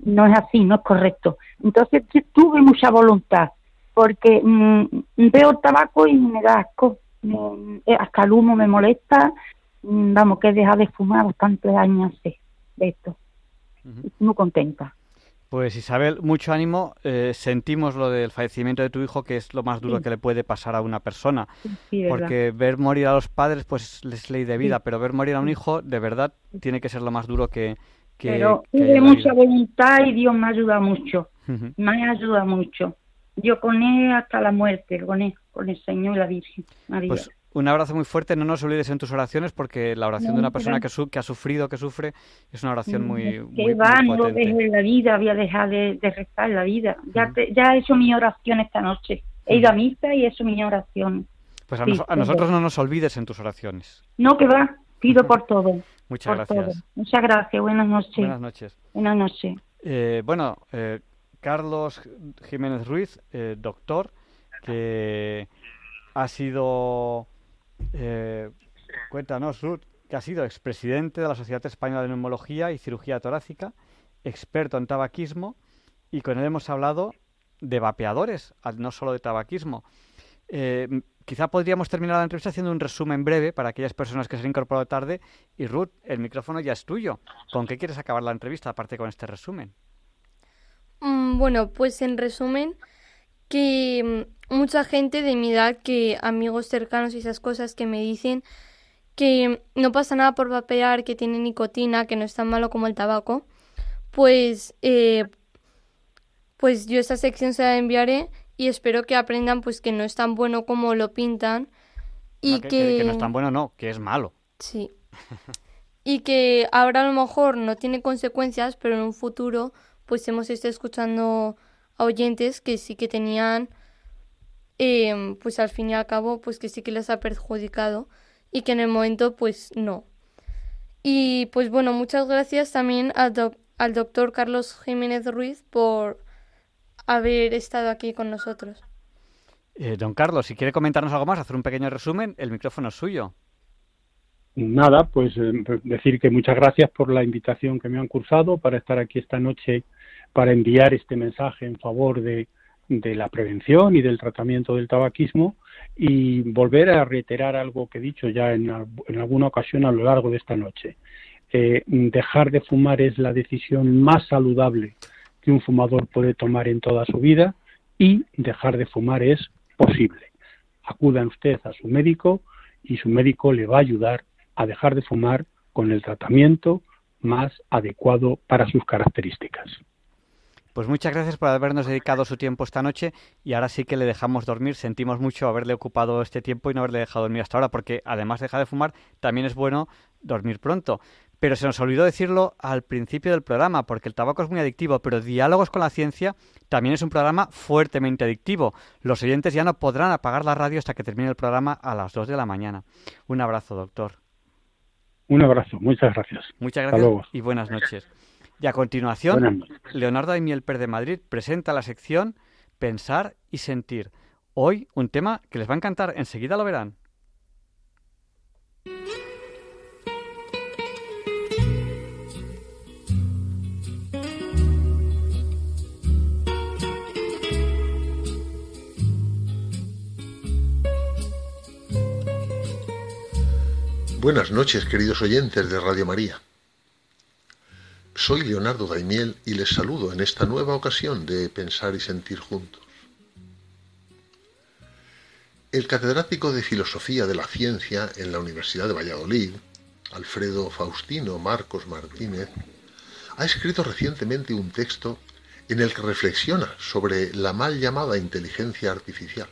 No es así, no es correcto. Entonces tuve mucha voluntad porque mm, veo el tabaco y me da asco. hasta el humo me molesta, Mm, vamos, que he dejado de fumar bastantes años de esto. Muy contenta. Pues Isabel, mucho ánimo. Eh, sentimos lo del fallecimiento de tu hijo, que es lo más duro que le puede pasar a una persona. porque ver morir a los padres, pues es ley de vida, pero ver morir a un hijo, de verdad, tiene que ser lo más duro que... que pero tuve mucha voluntad y Dios me ayuda mucho. Me ayuda mucho. Yo con él hasta la muerte, con él, con el Señor y la Virgen. Pues un abrazo muy fuerte. No nos olvides en tus oraciones porque la oración de una persona que, que, ha sufrido, que sufre, es una oración muy, que muy, va, no desde la vida, voy a dejar de, rezar la vida. Ya, ya he hecho mi oración esta noche. He ido a misa y he hecho mi oración. Pues a, nosotros no nos olvides en tus oraciones. No, que va. Pido por todo. Muchas gracias. Muchas gracias. Buenas noches. Buenas noches. Buenas noches. Eh, bueno, eh, Carlos Jiménez Ruiz, eh, doctor, que ha sido, eh, cuéntanos Ruth, que ha sido expresidente de la Sociedad Española de Neumología y Cirugía Torácica, experto en tabaquismo, y con él hemos hablado de vapeadores, no solo de tabaquismo. Eh, quizá podríamos terminar la entrevista haciendo un resumen breve para aquellas personas que se han incorporado tarde. Y Ruth, el micrófono ya es tuyo. ¿Con qué quieres acabar la entrevista, aparte con este resumen? Mm, bueno, pues en resumen, que mm, mucha gente de mi edad, que amigos cercanos y esas cosas que me dicen que no pasa nada por vapear, que tiene nicotina, que no es tan malo como el tabaco, pues, eh, pues yo esta sección se la enviaré y espero que aprendan pues que no es tan bueno como lo pintan y que, que no es tan bueno, no, que es malo. Sí. y que ahora a lo mejor no tiene consecuencias, pero en un futuro pues hemos estado escuchando a oyentes que sí que tenían, em, pues al fin y al cabo, pues que sí que les ha perjudicado y que en el momento pues no. Y pues bueno, muchas gracias también al, al doctor Carlos Jiménez Ruiz por haber estado aquí con nosotros. Eh, don Carlos, si quiere comentarnos algo más, hacer un pequeño resumen, el micrófono es suyo. Nada, pues eh, decir que muchas gracias por la invitación que me han cursado para estar aquí esta noche para enviar este mensaje en favor de, la prevención y del tratamiento del tabaquismo y volver a reiterar algo que he dicho ya en, alguna ocasión a lo largo de esta noche. Eh, dejar de fumar es la decisión más saludable que un fumador puede tomar en toda su vida y dejar de fumar es posible. Acuda usted a su médico y su médico le va a ayudar a dejar de fumar con el tratamiento más adecuado para sus características. Pues muchas gracias por habernos dedicado su tiempo esta noche y ahora sí que le dejamos dormir. Sentimos mucho haberle ocupado este tiempo y no haberle dejado dormir hasta ahora porque además de dejar de fumar también es bueno dormir pronto. Pero se nos olvidó decirlo al principio del programa porque el tabaco es muy adictivo, pero Diálogos con la Ciencia también es un programa fuertemente adictivo. Los oyentes ya no podrán apagar la radio hasta que termine el programa a las 2 de la mañana. Un abrazo, doctor. Un abrazo, muchas gracias. Muchas gracias y buenas noches. Y a continuación, Leonardo Aimiel Per de Madrid presenta la sección Pensar y Sentir. Hoy un tema que les va a encantar, enseguida lo verán. Buenas noches, queridos oyentes de Radio María. Soy Leonardo Daimiel y les saludo en esta nueva ocasión de Pensar y Sentir Juntos. El catedrático de Filosofía de la Ciencia en la Universidad de Valladolid, Alfredo Faustino Marcos Martínez, ha escrito recientemente un texto en el que reflexiona sobre la mal llamada inteligencia artificial.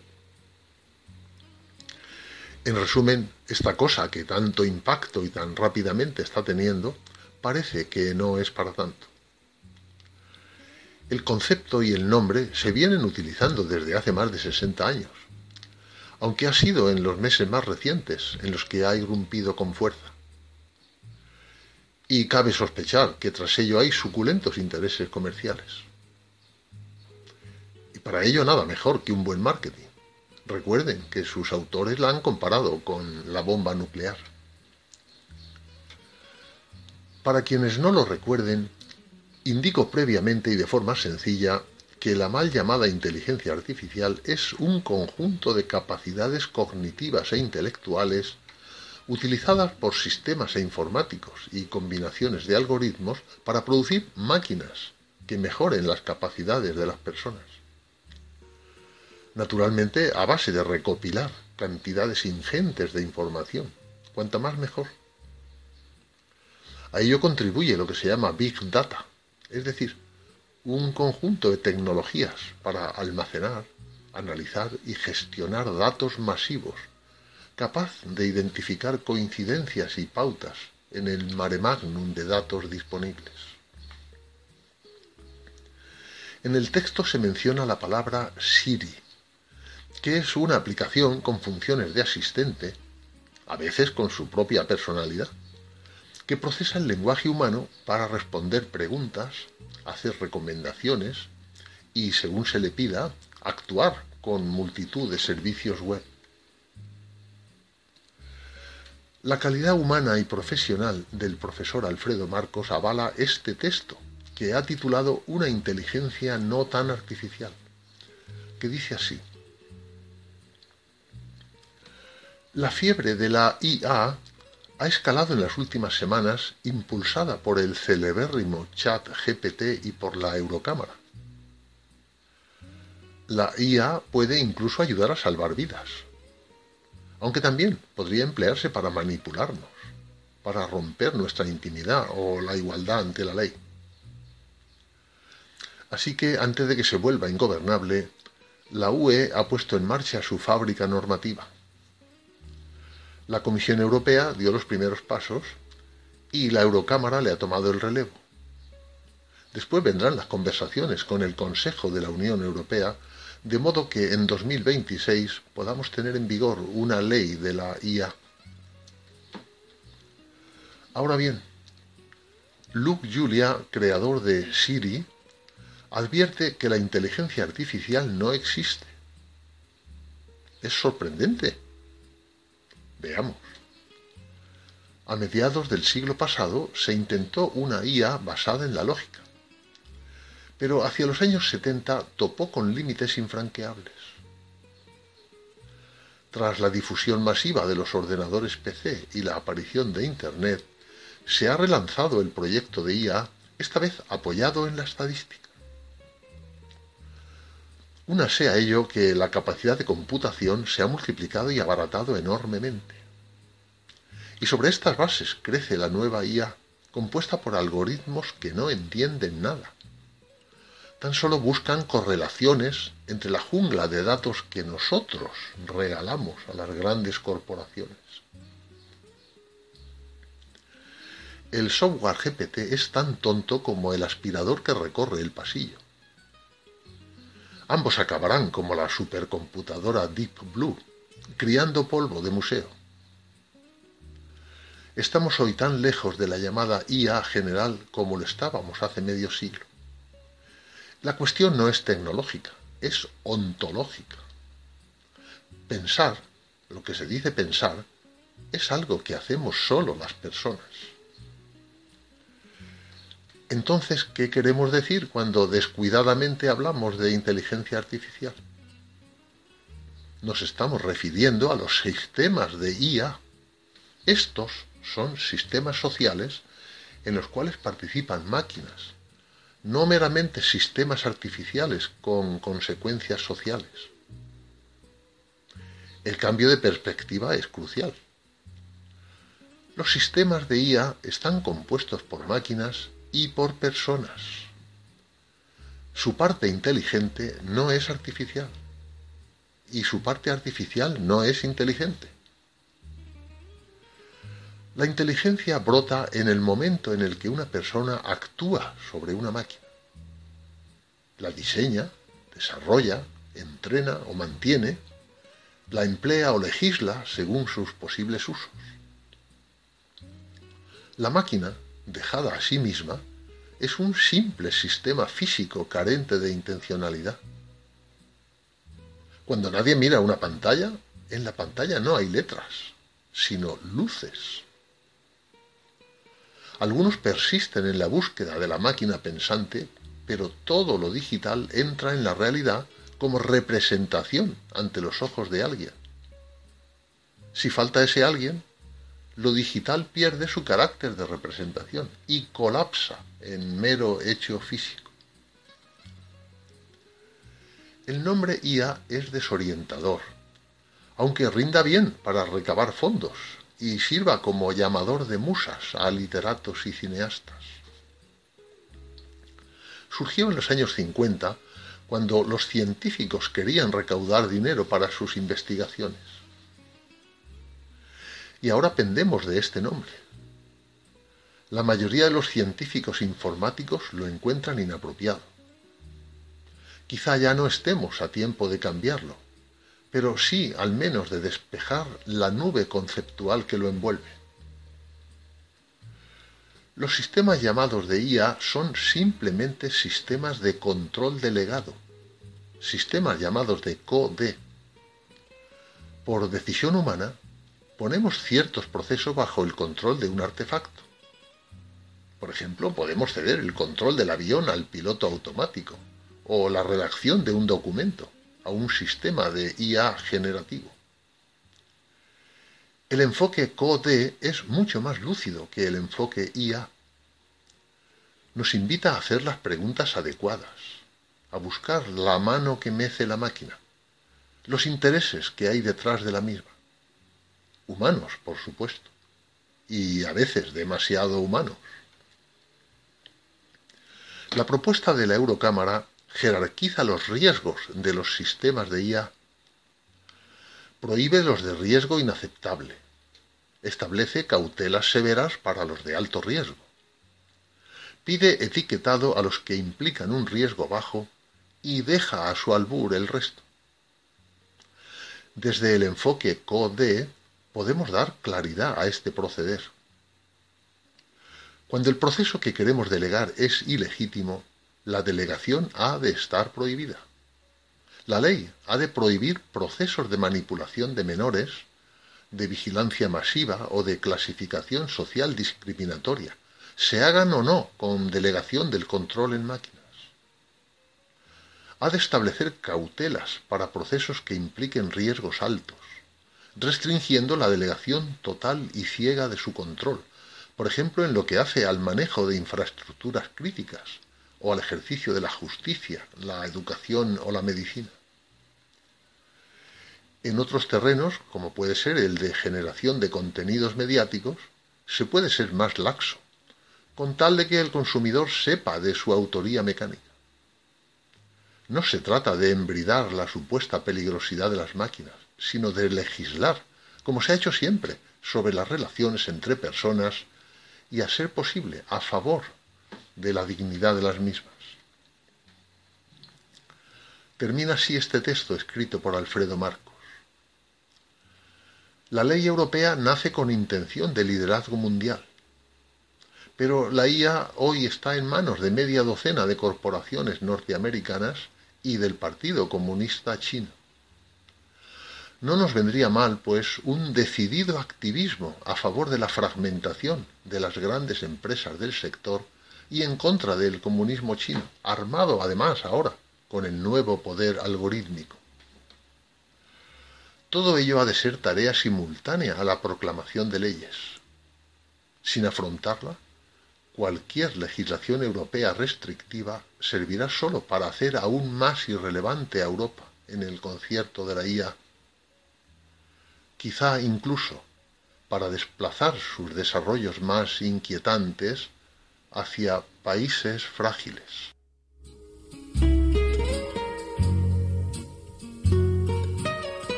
En resumen, esta cosa que tanto impacto y tan rápidamente está teniendo parece que no es para tanto. El concepto y el nombre se vienen utilizando desde hace más de 60 años, aunque ha sido en los meses más recientes en los que ha irrumpido con fuerza. Y cabe sospechar que tras ello hay suculentos intereses comerciales. Y para ello nada mejor que un buen marketing. Recuerden que sus autores la han comparado con la bomba nuclear. Para quienes no lo recuerden, indico previamente y de forma sencilla que la mal llamada inteligencia artificial es un conjunto de capacidades cognitivas e intelectuales utilizadas por sistemas e informáticos y combinaciones de algoritmos para producir máquinas que mejoren las capacidades de las personas. Naturalmente a base de recopilar cantidades ingentes de información, cuanta más mejor. A ello contribuye lo que se llama Big Data, es decir, un conjunto de tecnologías para almacenar, analizar y gestionar datos masivos, capaz de identificar coincidencias y pautas en el mare magnum de datos disponibles. En el texto se menciona la palabra Siri, que es una aplicación con funciones de asistente, a veces con su propia personalidad, que procesa el lenguaje humano para responder preguntas, hacer recomendaciones y, según se le pida, actuar con multitud de servicios web. La calidad humana y profesional del profesor Alfredo Marcos avala este texto, que ha titulado Una inteligencia no tan artificial, que dice así. La fiebre de la IA ha escalado en las últimas semanas impulsada por el celebérrimo chat GPT y por la Eurocámara. La IA puede incluso ayudar a salvar vidas, aunque también podría emplearse para manipularnos, para romper nuestra intimidad o la igualdad ante la ley. Así que antes de que se vuelva ingobernable, la UE ha puesto en marcha su fábrica normativa. La Comisión Europea dio los primeros pasos y la Eurocámara le ha tomado el relevo. Después vendrán las conversaciones con el Consejo de la Unión Europea, de modo que en 2026 podamos tener en vigor una ley de la IA. Ahora bien, Luke Julia, creador de Siri, advierte que la inteligencia artificial no existe. Es sorprendente. Veamos. A mediados del siglo pasado se intentó una IA basada en la lógica, pero hacia los años 70 topó con límites infranqueables. Tras la difusión masiva de los ordenadores PC y la aparición de Internet, se ha relanzado el proyecto de IA, esta vez apoyado en la estadística. Una sea ello que la capacidad de computación se ha multiplicado y abaratado enormemente. Y sobre estas bases crece la nueva IA, compuesta por algoritmos que no entienden nada. Tan solo buscan correlaciones entre la jungla de datos que nosotros regalamos a las grandes corporaciones. El software GPT es tan tonto como el aspirador que recorre el pasillo. Ambos acabarán como la supercomputadora Deep Blue, criando polvo de museo. Estamos hoy tan lejos de la llamada IA general como lo estábamos hace medio siglo. La cuestión no es tecnológica, es ontológica. Pensar, lo que se dice pensar, es algo que hacemos solo las personas. Entonces, ¿qué queremos decir cuando descuidadamente hablamos de inteligencia artificial? Nos estamos refiriendo a los sistemas de IA. Estos son sistemas sociales en los cuales participan máquinas, no meramente sistemas artificiales con consecuencias sociales. El cambio de perspectiva es crucial. Los sistemas de IA están compuestos por máquinas y por personas. Su parte inteligente no es artificial y su parte artificial no es inteligente. La inteligencia brota en el momento en el que una persona actúa sobre una máquina. La diseña, desarrolla, entrena o mantiene, la emplea o legisla según sus posibles usos. La máquina dejada a sí misma, es un simple sistema físico carente de intencionalidad. Cuando nadie mira una pantalla, en la pantalla no hay letras, sino luces. Algunos persisten en la búsqueda de la máquina pensante, pero todo lo digital entra en la realidad como representación ante los ojos de alguien. Si falta ese alguien, lo digital pierde su carácter de representación y colapsa en mero hecho físico. El nombre IA es desorientador, aunque rinda bien para recabar fondos y sirva como llamador de musas a literatos y cineastas. Surgió en los años 50 cuando los científicos querían recaudar dinero para sus investigaciones y ahora pendemos de este nombre. La mayoría de los científicos informáticos lo encuentran inapropiado. Quizá ya no estemos a tiempo de cambiarlo, pero sí al menos de despejar la nube conceptual que lo envuelve. Los sistemas llamados de IA son simplemente sistemas de control delegado, sistemas llamados de CODE. Por decisión humana, ponemos ciertos procesos bajo el control de un artefacto. Por ejemplo, podemos ceder el control del avión al piloto automático o la redacción de un documento a un sistema de IA generativo. El enfoque CODE es mucho más lúcido que el enfoque IA. Nos invita a hacer las preguntas adecuadas, a buscar la mano que mece la máquina, los intereses que hay detrás de la misma. Humanos, por supuesto, y a veces demasiado humanos. La propuesta de la Eurocámara jerarquiza los riesgos de los sistemas de IA, prohíbe los de riesgo inaceptable, establece cautelas severas para los de alto riesgo, pide etiquetado a los que implican un riesgo bajo y deja a su albur el resto. Desde el enfoque CODE podemos dar claridad a este proceder. Cuando el proceso que queremos delegar es ilegítimo, la delegación ha de estar prohibida. La ley ha de prohibir procesos de manipulación de menores, de vigilancia masiva o de clasificación social discriminatoria, se hagan o no con delegación del control en máquinas. Ha de establecer cautelas para procesos que impliquen riesgos altos, restringiendo la delegación total y ciega de su control, por ejemplo, en lo que hace al manejo de infraestructuras críticas o al ejercicio de la justicia, la educación o la medicina. En otros terrenos, como puede ser el de generación de contenidos mediáticos, se puede ser más laxo, con tal de que el consumidor sepa de su autoría mecánica. No se trata de embridar la supuesta peligrosidad de las máquinas, sino de legislar, como se ha hecho siempre, sobre las relaciones entre personas y, a ser posible, a favor de la dignidad de las mismas. Termina así este texto escrito por Alfredo Marcos. La ley europea nace con intención de liderazgo mundial, pero la IA hoy está en manos de media docena de corporaciones norteamericanas y del Partido Comunista Chino. No nos vendría mal, pues, un decidido activismo a favor de la fragmentación de las grandes empresas del sector y en contra del comunismo chino, armado además ahora con el nuevo poder algorítmico. Todo ello ha de ser tarea simultánea a la proclamación de leyes. Sin afrontarla, cualquier legislación europea restrictiva servirá sólo para hacer aún más irrelevante a Europa en el concierto de la IA quizá incluso para desplazar sus desarrollos más inquietantes hacia países frágiles.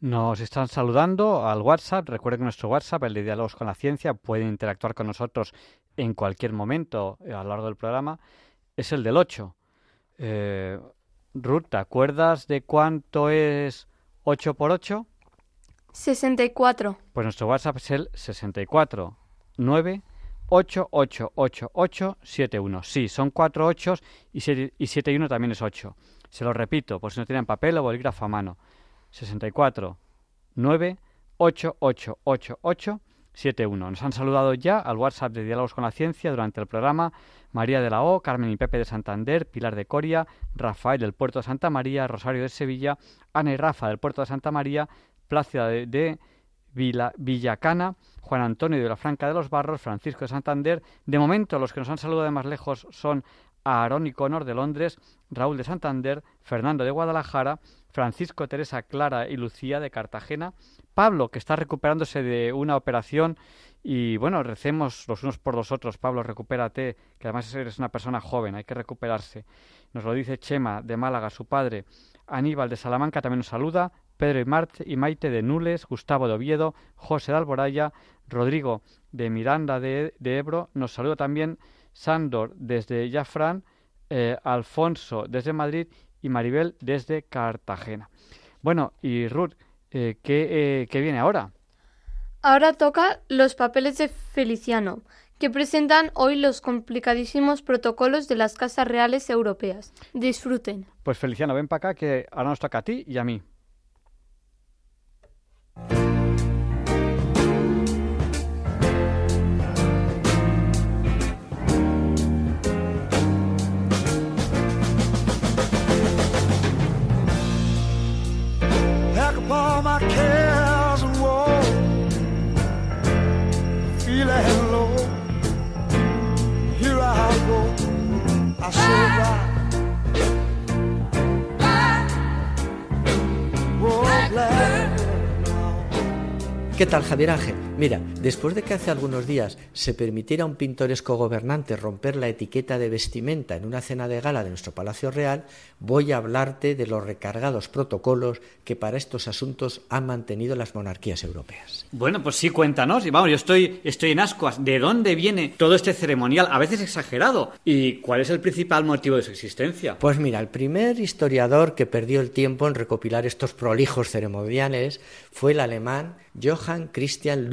Nos están saludando al WhatsApp. Recuerden que nuestro WhatsApp, el de Diálogos con la Ciencia, puede interactuar con nosotros en cualquier momento a lo largo del programa es el del 8. Eh, Ruth, ¿te acuerdas de cuánto es 8 por 8? 64. Pues nuestro WhatsApp es el 64 9 8 8 8 8 7 1. Sí, son 4 8 y 7 y 1 también es 8. Se lo repito, por si no tienen papel o bolígrafo a mano. 64 9 8 8 8 8 71. Nos han saludado ya al WhatsApp de Diálogos con la Ciencia durante el programa María de la O, Carmen y Pepe de Santander, Pilar de Coria, Rafael del Puerto de Santa María, Rosario de Sevilla, Ana y Rafa del Puerto de Santa María, Plácida de, Villacana, Juan Antonio de la Franca de los Barros, Francisco de Santander. De momento, los que nos han saludado de más lejos son Aarón y Conor de Londres, Raúl de Santander, Fernando de Guadalajara, Francisco, Teresa, Clara y Lucía de Cartagena, Pablo, que está recuperándose de una operación y bueno, recemos los unos por los otros. Pablo, recupérate, que además eres una persona joven, hay que recuperarse. Nos lo dice Chema de Málaga, su padre. Aníbal de Salamanca también nos saluda. Pedro y, Marte, y Maite de Nules, Gustavo de Oviedo, José de Alboraya, Rodrigo de Miranda de, Ebro. Nos saluda también Sandor desde Jafrán, eh, Alfonso desde Madrid y Maribel desde Cartagena. Bueno, y Ruth, eh, ¿qué, eh, viene ahora? Ahora toca los papeles de Feliciano, que presentan hoy los complicadísimos protocolos de las casas reales europeas. Disfruten. Pues Feliciano, ven para acá que ahora nos toca a ti y a mí. ¿Qué tal, Javier Ángel? Mira, después de que hace algunos días se permitiera a un pintoresco gobernante romper la etiqueta de vestimenta en una cena de gala de nuestro Palacio Real, voy a hablarte de los recargados protocolos que para estos asuntos han mantenido las monarquías europeas. Bueno, pues sí, cuéntanos. Y vamos, yo estoy, estoy en ascuas. ¿De dónde viene todo este ceremonial, a veces exagerado? ¿Y cuál es el principal motivo de su existencia? Pues mira, el primer historiador que perdió el tiempo en recopilar estos prolijos ceremoniales fue el alemán Johann Christian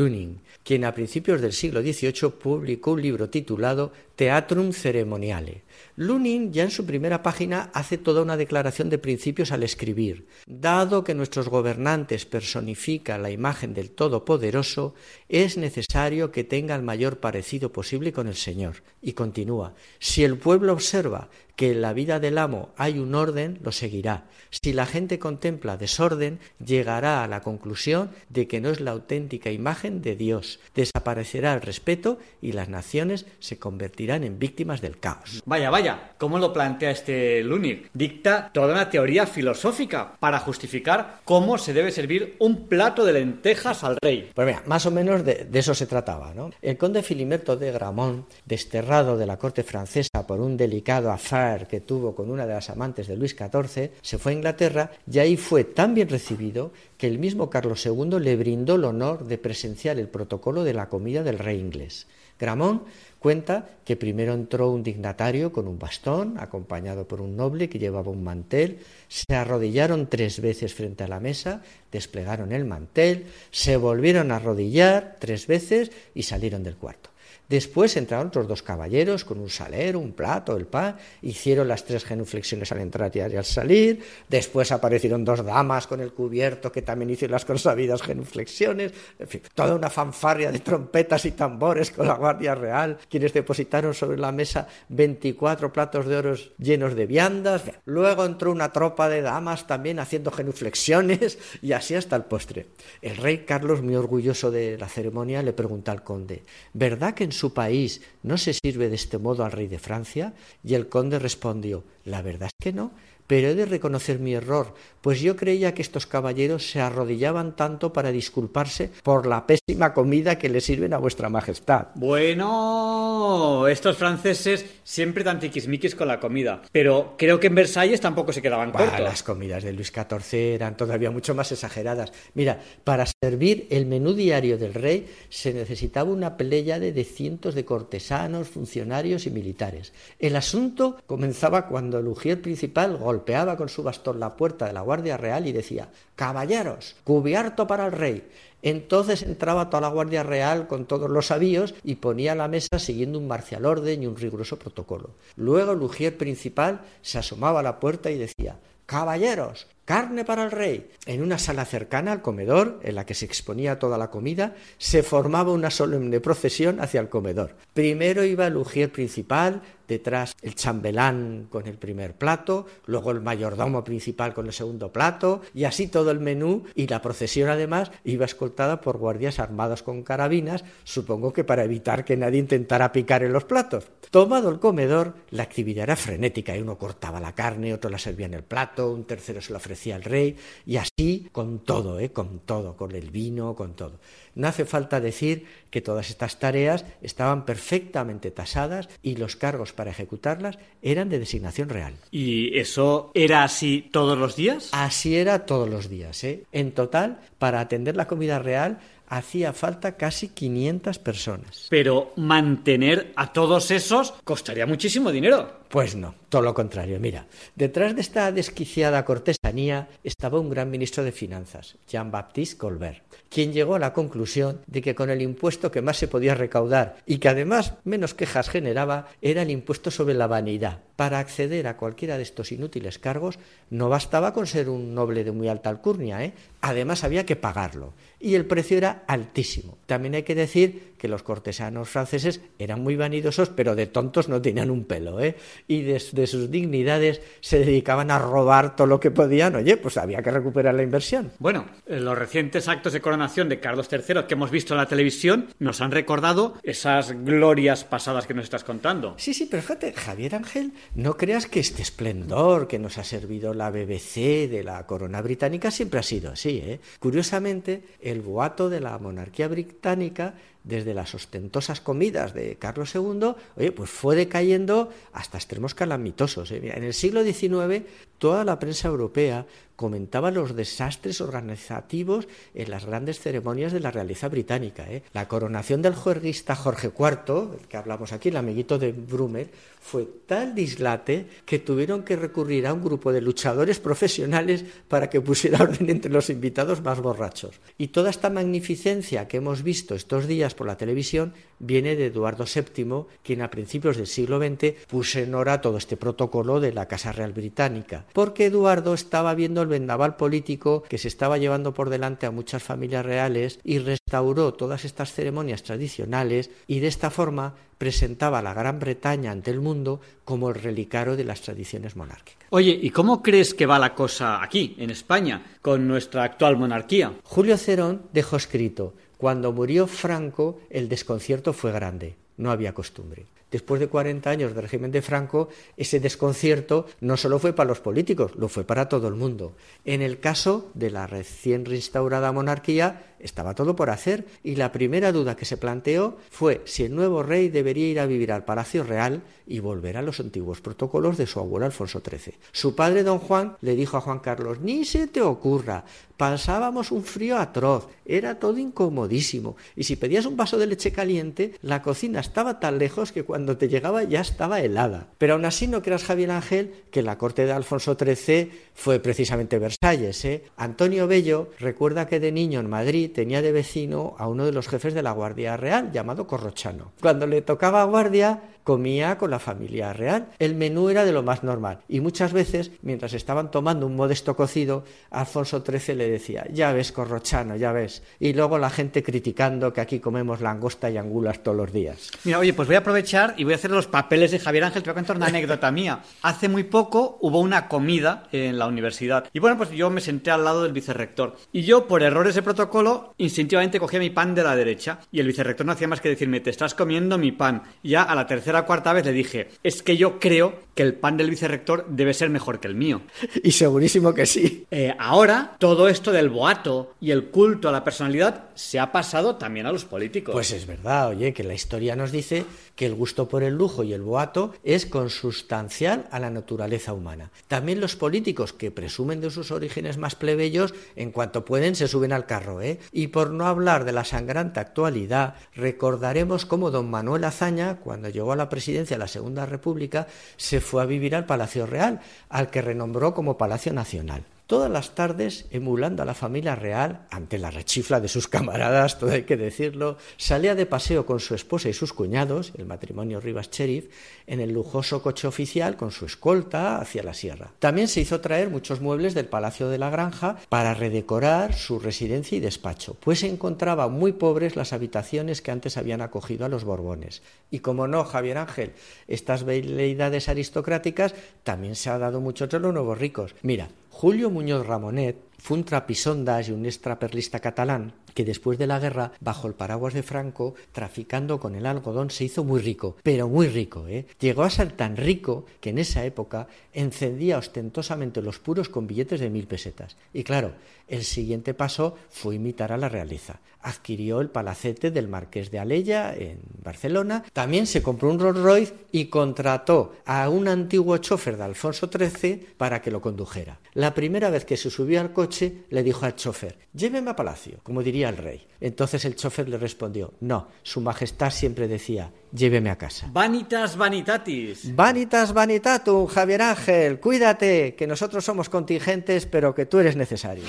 Quien a principios del siglo XVIII publicó un libro titulado Theatrum Ceremoniale. Lunin ya en su primera página hace toda una declaración de principios al escribir. Dado que nuestros gobernantes personifican la imagen del Todopoderoso, es necesario que tenga el mayor parecido posible con el Señor. Y continúa, si el pueblo observa que en la vida del amo hay un orden, lo seguirá. Si la gente contempla desorden, llegará a la conclusión de que no es la auténtica imagen de Dios. Desaparecerá el respeto y las naciones se convertirán en víctimas del caos. Vaya, vaya, ¿cómo lo plantea este Lunig? Dicta toda una teoría filosófica para justificar cómo se debe servir un plato de lentejas al rey. Pues mira, más o menos de, eso se trataba, ¿no? El conde Filimerto de Gramont, desterrado de la corte francesa por un delicado afán que tuvo con una de las amantes de Luis XIV, se fue a Inglaterra y ahí fue tan bien recibido que el mismo Carlos II le brindó el honor de presenciar el protocolo de la comida del rey inglés. Gramont cuenta que primero entró un dignatario con un bastón, acompañado por un noble que llevaba un mantel, se arrodillaron tres veces frente a la mesa, desplegaron el mantel, se volvieron a arrodillar tres veces y salieron del cuarto. Después entraron otros dos caballeros con un salero, un plato, el pan, hicieron las tres genuflexiones al entrar y al salir, después aparecieron dos damas con el cubierto que también hicieron las consabidas genuflexiones, en fin, toda una fanfarria de trompetas y tambores con la Guardia Real, quienes depositaron sobre la mesa 24 platos de oro llenos de viandas, luego entró una tropa de damas también haciendo genuflexiones y así hasta el postre. El rey Carlos, muy orgulloso de la ceremonia, le pregunta al conde, ¿verdad que en su país no se sirve de este modo al rey de Francia? Y el conde respondió, la verdad es que no, pero he de reconocer mi error, pues yo creía que estos caballeros se arrodillaban tanto para disculparse por la pésima comida que le sirven a vuestra majestad. Bueno, estos franceses siempre tan tiquismiquis con la comida, pero creo que en Versalles tampoco se quedaban cortos. Las comidas de Luis XIV eran todavía mucho más exageradas. Mira, para servir el menú diario del rey se necesitaba una pléyade de cientos de cortesanos, funcionarios y militares. El asunto comenzaba cuando el ujier principal golpeaba con su bastón la puerta de la Guardia Real y decía Caballeros, cubierto para el rey. Entonces entraba toda la Guardia Real con todos los avíos y ponía la mesa siguiendo un marcial orden y un riguroso protocolo. Luego el ujier principal se asomaba a la puerta y decía Caballeros, carne para el rey. En una sala cercana al comedor, en la que se exponía toda la comida, se formaba una solemne procesión hacia el comedor. Primero iba el ujier principal, detrás el chambelán con el primer plato, luego el mayordomo principal con el segundo plato, y así todo el menú, y la procesión además iba escoltada por guardias armados con carabinas, supongo que para evitar que nadie intentara picar en los platos. Tomado el comedor, la actividad era frenética, y uno cortaba la carne, otro la servía en el plato, un tercero se la ofrecía al rey, y así con todo, ¿eh? con todo, con el vino, con todo. No hace falta decir que todas estas tareas estaban perfectamente tasadas y los cargos para ejecutarlas eran de designación real. ¿Y eso era así todos los días? Así era todos los días. ¿eh? En total, para atender la comida real hacía falta casi 500 personas. Pero mantener a todos esos costaría muchísimo dinero. Pues no, todo lo contrario. Mira, detrás de esta desquiciada cortesanía estaba un gran ministro de Finanzas, Jean-Baptiste Colbert, quien llegó a la conclusión de que con el impuesto que más se podía recaudar y que además menos quejas generaba era el impuesto sobre la vanidad. Para acceder a cualquiera de estos inútiles cargos no bastaba con ser un noble de muy alta alcurnia, ¿eh? además había que pagarlo. Y el precio era altísimo. También hay que decir que los cortesanos franceses eran muy vanidosos, pero de tontos no tenían un pelo, ¿eh? y de, sus dignidades se dedicaban a robar todo lo que podían. Oye, pues había que recuperar la inversión. Bueno, los recientes actos de coronación de Carlos III que hemos visto en la televisión nos han recordado esas glorias pasadas que nos estás contando. Sí, sí, pero fíjate, Javier Ángel, no creas que este esplendor que nos ha servido la BBC de la corona británica siempre ha sido así. ¿eh? Curiosamente, el boato de la monarquía británica desde las ostentosas comidas de Carlos II, oye, pues fue decayendo hasta extremos calamitosos. ¿eh? en el siglo XIX, toda la prensa europea comentaba los desastres organizativos en las grandes ceremonias de la realeza británica. ¿eh? La coronación del juerguista Jorge IV, el que hablamos aquí, el amiguito de Brummel, fue tal dislate que tuvieron que recurrir a un grupo de luchadores profesionales para que pusiera orden entre los invitados más borrachos. Y toda esta magnificencia que hemos visto estos días por la televisión viene de Eduardo VII, quien a principios del siglo XX puso en hora todo este protocolo de la Casa Real Británica, porque Eduardo estaba viendo el vendaval político que se estaba llevando por delante a muchas familias reales y restauró todas estas ceremonias tradicionales y de esta forma presentaba a la Gran Bretaña ante el mundo como el relicario de las tradiciones monárquicas. Oye, ¿y cómo crees que va la cosa aquí, en España, con nuestra actual monarquía? Julio Cerón dejó escrito cuando murió Franco, el desconcierto fue grande, no había costumbre. Después de 40 años de régimen de Franco, ese desconcierto no solo fue para los políticos, lo fue para todo el mundo. En el caso de la recién restaurada monarquía, estaba todo por hacer y la primera duda que se planteó fue si el nuevo rey debería ir a vivir al Palacio Real y volver a los antiguos protocolos de su abuelo Alfonso XIII. Su padre, don Juan, le dijo a Juan Carlos, ni se te ocurra, pasábamos un frío atroz, era todo incomodísimo, y si pedías un vaso de leche caliente, la cocina estaba tan lejos que cuando te llegaba ya estaba helada. Pero aún así no creas, Javier Ángel, que la corte de Alfonso XIII fue precisamente Versalles. ¿eh? Antonio Bello recuerda que de niño en Madrid tenía de vecino a uno de los jefes de la Guardia Real, llamado Corrochano. Cuando le tocaba guardia, comía con la familia real. El menú era de lo más normal y muchas veces, mientras estaban tomando un modesto cocido, Alfonso XIII le decía, ya ves, corrochano, ya ves. Y luego la gente criticando que aquí comemos langosta y angulas todos los días. Mira, oye, pues voy a aprovechar y voy a hacer los papeles de Javier Ángel. Te voy a contar una anécdota mía. Hace muy poco hubo una comida en la universidad y bueno, pues yo me senté al lado del vicerrector y yo, por errores de protocolo, instintivamente cogía mi pan de la derecha y el vicerrector no hacía más que decirme, te estás comiendo mi pan. ya a la tercera la cuarta vez le dije, es que yo creo que el pan del vicerrector debe ser mejor que el mío. Y segurísimo que sí. Eh, ahora, todo esto del boato y el culto a la personalidad se ha pasado también a los políticos. Pues es verdad, oye, que la historia nos dice que el gusto por el lujo y el boato es consustancial a la naturaleza humana. También los políticos que presumen de sus orígenes más plebeyos, en cuanto pueden, se suben al carro, ¿eh? Y por no hablar de la sangrante actualidad, recordaremos cómo don Manuel Azaña, cuando llegó a la presidencia de la Segunda República, se fue a vivir al Palacio Real, al que renombró como Palacio Nacional. Todas las tardes emulando a la familia real ante la rechifla de sus camaradas, todo hay que decirlo, salía de paseo con su esposa y sus cuñados, el matrimonio Rivas Cherif, en el lujoso coche oficial con su escolta hacia la sierra. También se hizo traer muchos muebles del Palacio de la Granja para redecorar su residencia y despacho, pues se encontraban muy pobres las habitaciones que antes habían acogido a los Borbones. Y como no, Javier Ángel, estas veleidades aristocráticas también se ha dado mucho entre los nuevos ricos. Mira, Julio Muñoz Ramonet fue un trapisondas y un extraperlista catalán que después de la guerra, bajo el paraguas de Franco, traficando con el algodón, se hizo muy rico, pero muy rico, ¿eh? Llegó a ser tan rico que en esa época encendía ostentosamente los puros con billetes de mil pesetas. Y claro, el siguiente paso fue imitar a la realeza. Adquirió el palacete del Marqués de Alella en Barcelona. También se compró un Rolls Royce y contrató a un antiguo chofer de Alfonso XIII para que lo condujera. La primera vez que se subió al coche, le dijo al chofer, lléveme a palacio, como diría el rey. Entonces el chofer le respondió, no, su majestad siempre decía, lléveme a casa. Vanitas vanitatis. Vanitas vanitatum, Javier Ángel, cuídate, que nosotros somos contingentes, pero que tú eres necesario.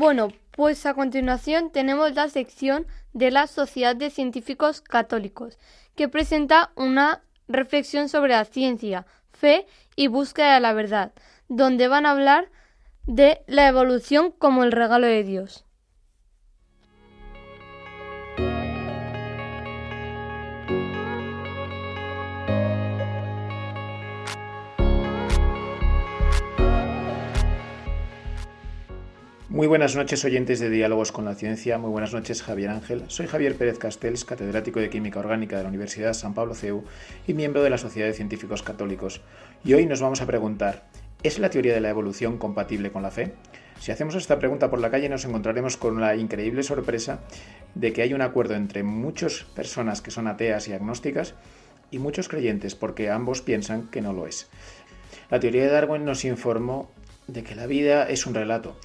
Bueno, pues a continuación tenemos la sección de la Sociedad de Científicos Católicos, que presenta una reflexión sobre la ciencia, fe y búsqueda de la verdad, donde van a hablar de la evolución como el regalo de Dios. Muy buenas noches, oyentes de Diálogos con la Ciencia. Muy buenas noches, Javier Ángel. Soy Javier Pérez Castells, catedrático de Química Orgánica de la Universidad San Pablo CEU y miembro de la Sociedad de Científicos Católicos. Y hoy nos vamos a preguntar, ¿es la teoría de la evolución compatible con la fe? Si hacemos esta pregunta por la calle nos encontraremos con la increíble sorpresa de que hay un acuerdo entre muchas personas que son ateas y agnósticas y muchos creyentes porque ambos piensan que no lo es. La teoría de Darwin nos informó de que la vida es un relato,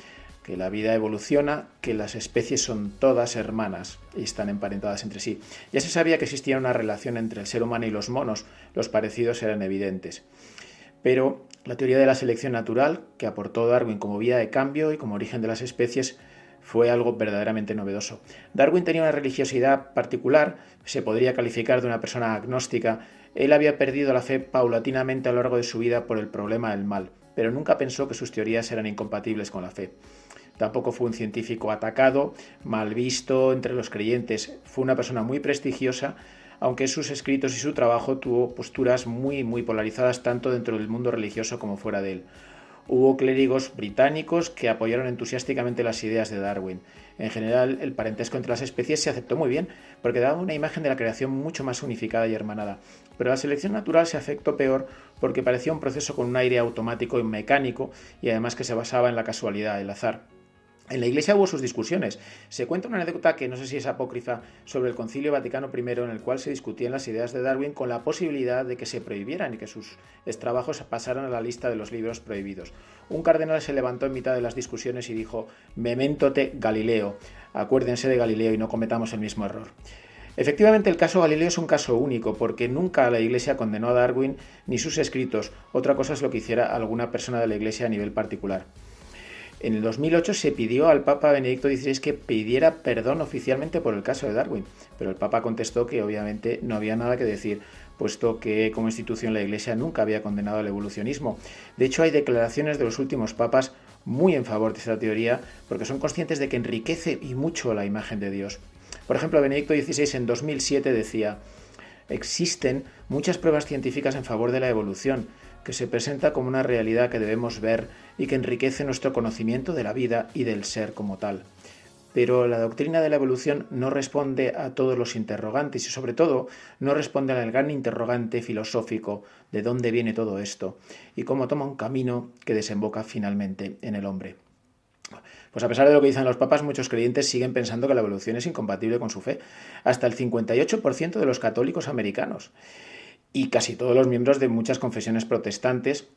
que la vida evoluciona, que las especies son todas hermanas y están emparentadas entre sí. Ya se sabía que existía una relación entre el ser humano y los monos, los parecidos eran evidentes. Pero la teoría de la selección natural, que aportó Darwin como vía de cambio y como origen de las especies, fue algo verdaderamente novedoso. Darwin tenía una religiosidad particular, se podría calificar de una persona agnóstica. Él había perdido la fe paulatinamente a lo largo de su vida por el problema del mal, pero nunca pensó que sus teorías eran incompatibles con la fe. Tampoco fue un científico atacado, mal visto entre los creyentes. Fue una persona muy prestigiosa, aunque sus escritos y su trabajo tuvo posturas muy, muy polarizadas tanto dentro del mundo religioso como fuera de él. Hubo clérigos británicos que apoyaron entusiásticamente las ideas de Darwin. En general, el parentesco entre las especies se aceptó muy bien, porque daba una imagen de la creación mucho más unificada y hermanada. Pero la selección natural se afectó peor porque parecía un proceso con un aire automático y mecánico, y además que se basaba en la casualidad, el azar. En la Iglesia hubo sus discusiones. Se cuenta una anécdota que no sé si es apócrifa sobre el Concilio Vaticano I en el cual se discutían las ideas de Darwin con la posibilidad de que se prohibieran y que sus trabajos pasaran a la lista de los libros prohibidos. Un cardenal se levantó en mitad de las discusiones y dijo Memento te Galileo. Acuérdense de Galileo y no cometamos el mismo error. Efectivamente, el caso Galileo es un caso único, porque nunca la Iglesia condenó a Darwin ni sus escritos. Otra cosa es lo que hiciera alguna persona de la Iglesia a nivel particular. En el 2008 se pidió al Papa Benedicto XVI que pidiera perdón oficialmente por el caso de Darwin, pero el Papa contestó que obviamente no había nada que decir, puesto que como institución la Iglesia nunca había condenado el evolucionismo. De hecho, hay declaraciones de los últimos papas muy en favor de esta teoría, porque son conscientes de que enriquece y mucho la imagen de Dios. Por ejemplo, Benedicto XVI en 2007 decía, existen muchas pruebas científicas en favor de la evolución, que se presenta como una realidad que debemos ver y que enriquece nuestro conocimiento de la vida y del ser como tal. Pero la doctrina de la evolución no responde a todos los interrogantes y sobre todo no responde al gran interrogante filosófico de dónde viene todo esto y cómo toma un camino que desemboca finalmente en el hombre. Pues a pesar de lo que dicen los papas, muchos creyentes siguen pensando que la evolución es incompatible con su fe, hasta el 58% de los católicos americanos y casi todos los miembros de muchas confesiones protestantes.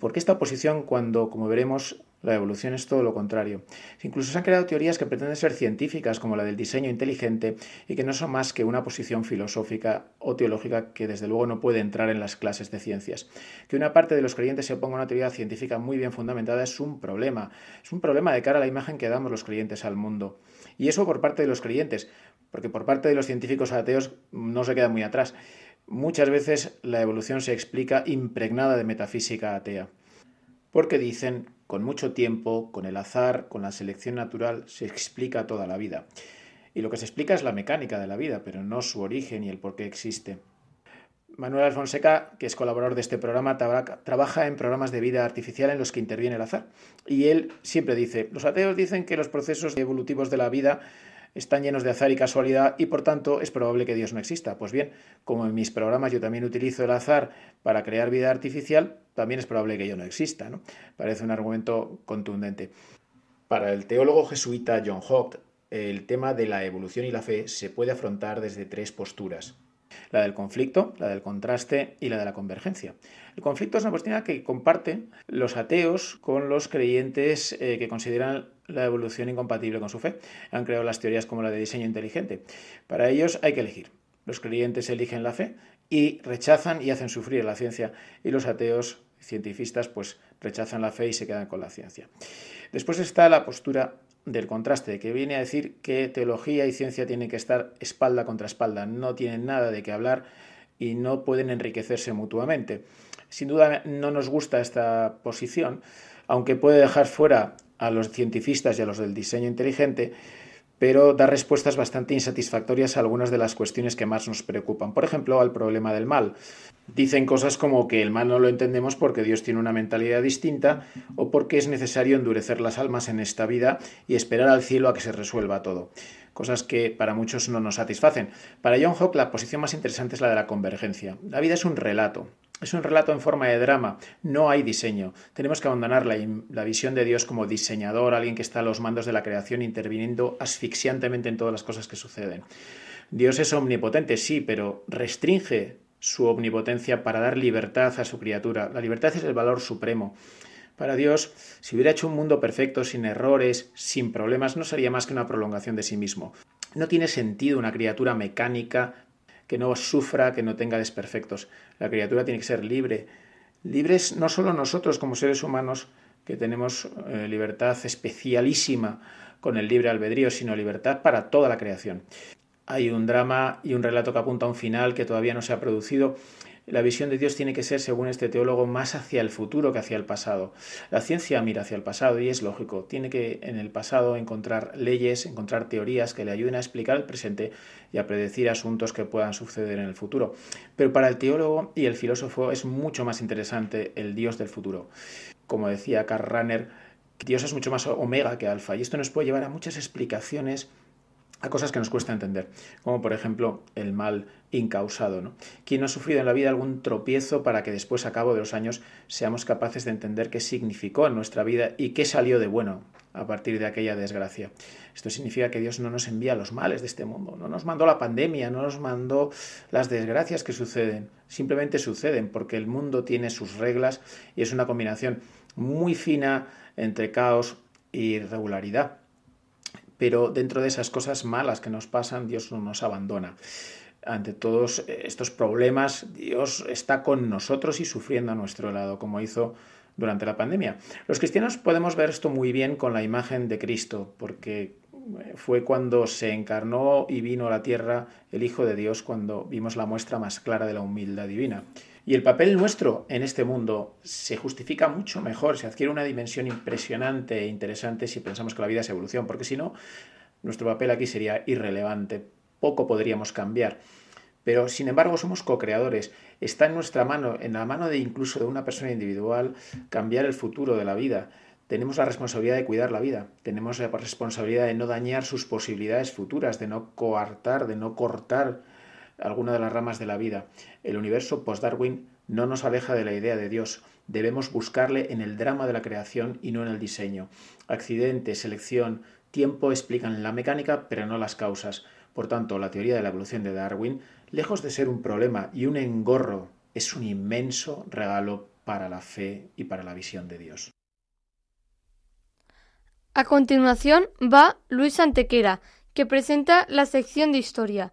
¿Por qué esta oposición cuando, como veremos, la evolución es todo lo contrario. Incluso se han creado teorías que pretenden ser científicas, como la del diseño inteligente, y que no son más que una posición filosófica o teológica que desde luego no puede entrar en las clases de ciencias. Que una parte de los creyentes se oponga a una teoría científica muy bien fundamentada es un problema. Es un problema de cara a la imagen que damos los creyentes al mundo. Y eso por parte de los creyentes, porque por parte de los científicos ateos no se queda muy atrás. Muchas veces la evolución se explica impregnada de metafísica atea. Porque dicen con mucho tiempo, con el azar, con la selección natural, se explica toda la vida. Y lo que se explica es la mecánica de la vida, pero no su origen y el por qué existe. Manuel Alfonseca, que es colaborador de este programa, trabaja en programas de vida artificial en los que interviene el azar. Y él siempre dice, los ateos dicen que los procesos evolutivos de la vida están llenos de azar y casualidad y por tanto es probable que Dios no exista. Pues bien, como en mis programas yo también utilizo el azar para crear vida artificial, también es probable que yo no exista. Parece un argumento contundente. Para el teólogo jesuita John Hawke, el tema de la evolución y la fe se puede afrontar desde tres posturas. La del conflicto, la del contraste y la de la convergencia. El conflicto es una cuestión que comparten los ateos con los creyentes eh, que consideran la evolución incompatible con su fe. Han creado las teorías como la de diseño inteligente. Para ellos hay que elegir. Los creyentes eligen la fe y rechazan y hacen sufrir la ciencia y los ateos cientifistas pues rechazan la fe y se quedan con la ciencia. Después está la postura del contraste, que viene a decir que teología y ciencia tienen que estar espalda contra espalda, no tienen nada de qué hablar y no pueden enriquecerse mutuamente. Sin duda no nos gusta esta posición, aunque puede dejar fuera a los cientifistas y a los del diseño inteligente, pero da respuestas bastante insatisfactorias a algunas de las cuestiones que más nos preocupan. Por ejemplo, al problema del mal. Dicen cosas como que el mal no lo entendemos porque Dios tiene una mentalidad distinta o porque es necesario endurecer las almas en esta vida y esperar al cielo a que se resuelva todo. Cosas que para muchos no nos satisfacen. Para John Hawke la posición más interesante es la de la convergencia. La vida es un relato. Es un relato en forma de drama, no hay diseño. Tenemos que abandonar la, visión de Dios como diseñador, alguien que está a los mandos de la creación interviniendo asfixiantemente en todas las cosas que suceden. Dios es omnipotente, sí, pero restringe su omnipotencia para dar libertad a su criatura. La libertad es el valor supremo. Para Dios, si hubiera hecho un mundo perfecto, sin errores, sin problemas, no sería más que una prolongación de sí mismo. No tiene sentido una criatura mecánica, que no sufra, que no tenga desperfectos. La criatura tiene que ser libre. Libres no solo nosotros como seres humanos, que tenemos eh, libertad especialísima con el libre albedrío, sino libertad para toda la creación. Hay un drama y un relato que apunta a un final que todavía no se ha producido la visión de Dios tiene que ser, según este teólogo, más hacia el futuro que hacia el pasado. La ciencia mira hacia el pasado y es lógico. Tiene que en el pasado encontrar leyes, encontrar teorías que le ayuden a explicar el presente y a predecir asuntos que puedan suceder en el futuro. Pero para el teólogo y el filósofo es mucho más interesante el Dios del futuro. Como decía Karl Rahner, Dios es mucho más omega que alfa y esto nos puede llevar a muchas explicaciones a cosas que nos cuesta entender, como por ejemplo el mal incausado. ¿no? ¿Quién no ha sufrido en la vida algún tropiezo para que después, a cabo de los años, seamos capaces de entender qué significó en nuestra vida y qué salió de bueno a partir de aquella desgracia? Esto significa que Dios no nos envía los males de este mundo, no nos mandó la pandemia, no nos mandó las desgracias que suceden, simplemente suceden porque el mundo tiene sus reglas y es una combinación muy fina entre caos y irregularidad pero dentro de esas cosas malas que nos pasan, Dios no nos abandona. Ante todos estos problemas, Dios está con nosotros y sufriendo a nuestro lado, como hizo durante la pandemia. Los cristianos podemos ver esto muy bien con la imagen de Cristo, porque fue cuando se encarnó y vino a la tierra el Hijo de Dios, cuando vimos la muestra más clara de la humildad divina. Y el papel nuestro en este mundo se justifica mucho mejor, se adquiere una dimensión impresionante e interesante si pensamos que la vida es evolución, porque si no, nuestro papel aquí sería irrelevante, poco podríamos cambiar. Pero sin embargo somos co-creadores. Está en nuestra mano, en la mano de incluso de una persona individual, cambiar el futuro de la vida. Tenemos la responsabilidad de cuidar la vida, tenemos la responsabilidad de no dañar sus posibilidades futuras, de no coartar, de no cortar alguna de las ramas de la vida. El universo post-Darwin no nos aleja de la idea de Dios. Debemos buscarle en el drama de la creación y no en el diseño. Accidente, selección, tiempo explican la mecánica, pero no las causas. Por tanto, la teoría de la evolución de Darwin, lejos de ser un problema y un engorro, es un inmenso regalo para la fe y para la visión de Dios. A continuación va Luis Antequera, que presenta la sección de historia.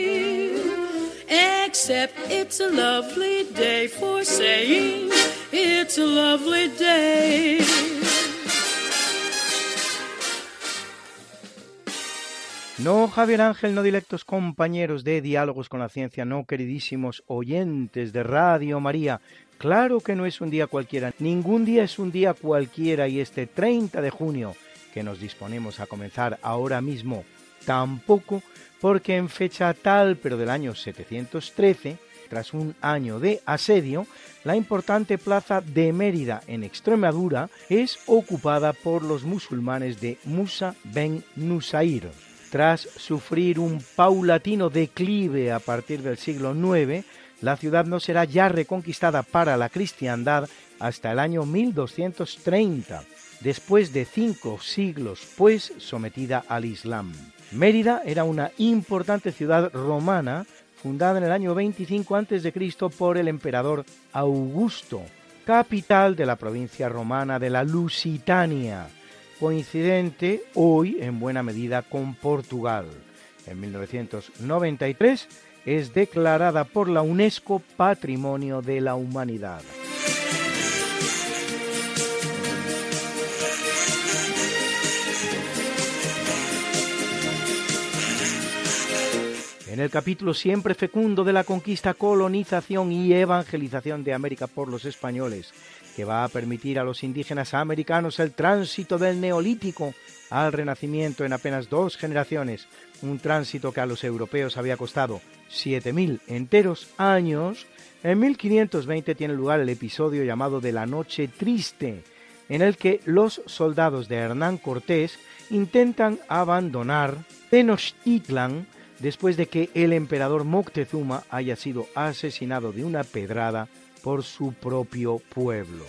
Except it's a lovely day for saying it's a lovely day. No, Javier Ángel, no directos compañeros de Diálogos con la Ciencia, no queridísimos oyentes de Radio María. Claro que no es un día cualquiera, ningún día es un día cualquiera y este 30 de junio que nos disponemos a comenzar ahora mismo, tampoco porque en fecha tal, pero del año 713, tras un año de asedio, la importante plaza de Mérida en Extremadura es ocupada por los musulmanes de Musa ben Nusair. Tras sufrir un paulatino declive a partir del siglo IX, la ciudad no será ya reconquistada para la cristiandad hasta el año 1230, después de cinco siglos pues sometida al Islam. Mérida era una importante ciudad romana fundada en el año 25 a.C. por el emperador Augusto, capital de la provincia romana de la Lusitania, coincidente hoy en buena medida con Portugal. En 1993 es declarada por la UNESCO Patrimonio de la Humanidad. En el capítulo siempre fecundo de la conquista, colonización y evangelización de América por los españoles, que va a permitir a los indígenas americanos el tránsito del neolítico al renacimiento en apenas dos generaciones, un tránsito que a los europeos había costado 7.000 enteros años, en 1520 tiene lugar el episodio llamado de la Noche Triste, en el que los soldados de Hernán Cortés intentan abandonar Tenochtitlan después de que el emperador Moctezuma haya sido asesinado de una pedrada por su propio pueblo.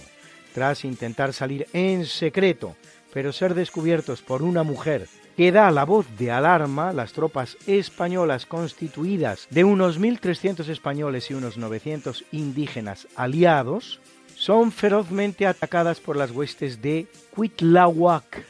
Tras intentar salir en secreto, pero ser descubiertos por una mujer que da la voz de alarma, las tropas españolas constituidas de unos 1.300 españoles y unos 900 indígenas aliados, son ferozmente atacadas por las huestes de Cuitlahuac,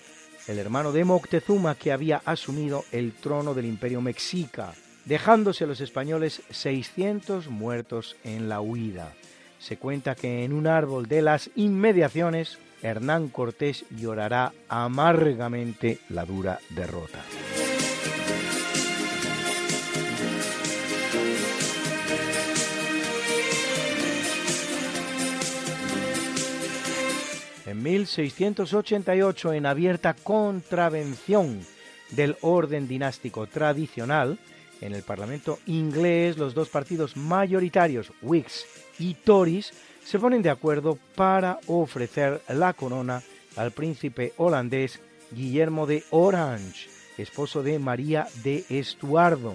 el hermano de Moctezuma que había asumido el trono del imperio mexica, dejándose a los españoles 600 muertos en la huida. Se cuenta que en un árbol de las inmediaciones, Hernán Cortés llorará amargamente la dura derrota. En 1688 en abierta contravención del orden dinástico tradicional, en el Parlamento inglés los dos partidos mayoritarios, Whigs y Tories, se ponen de acuerdo para ofrecer la corona al príncipe holandés Guillermo de Orange, esposo de María de Estuardo,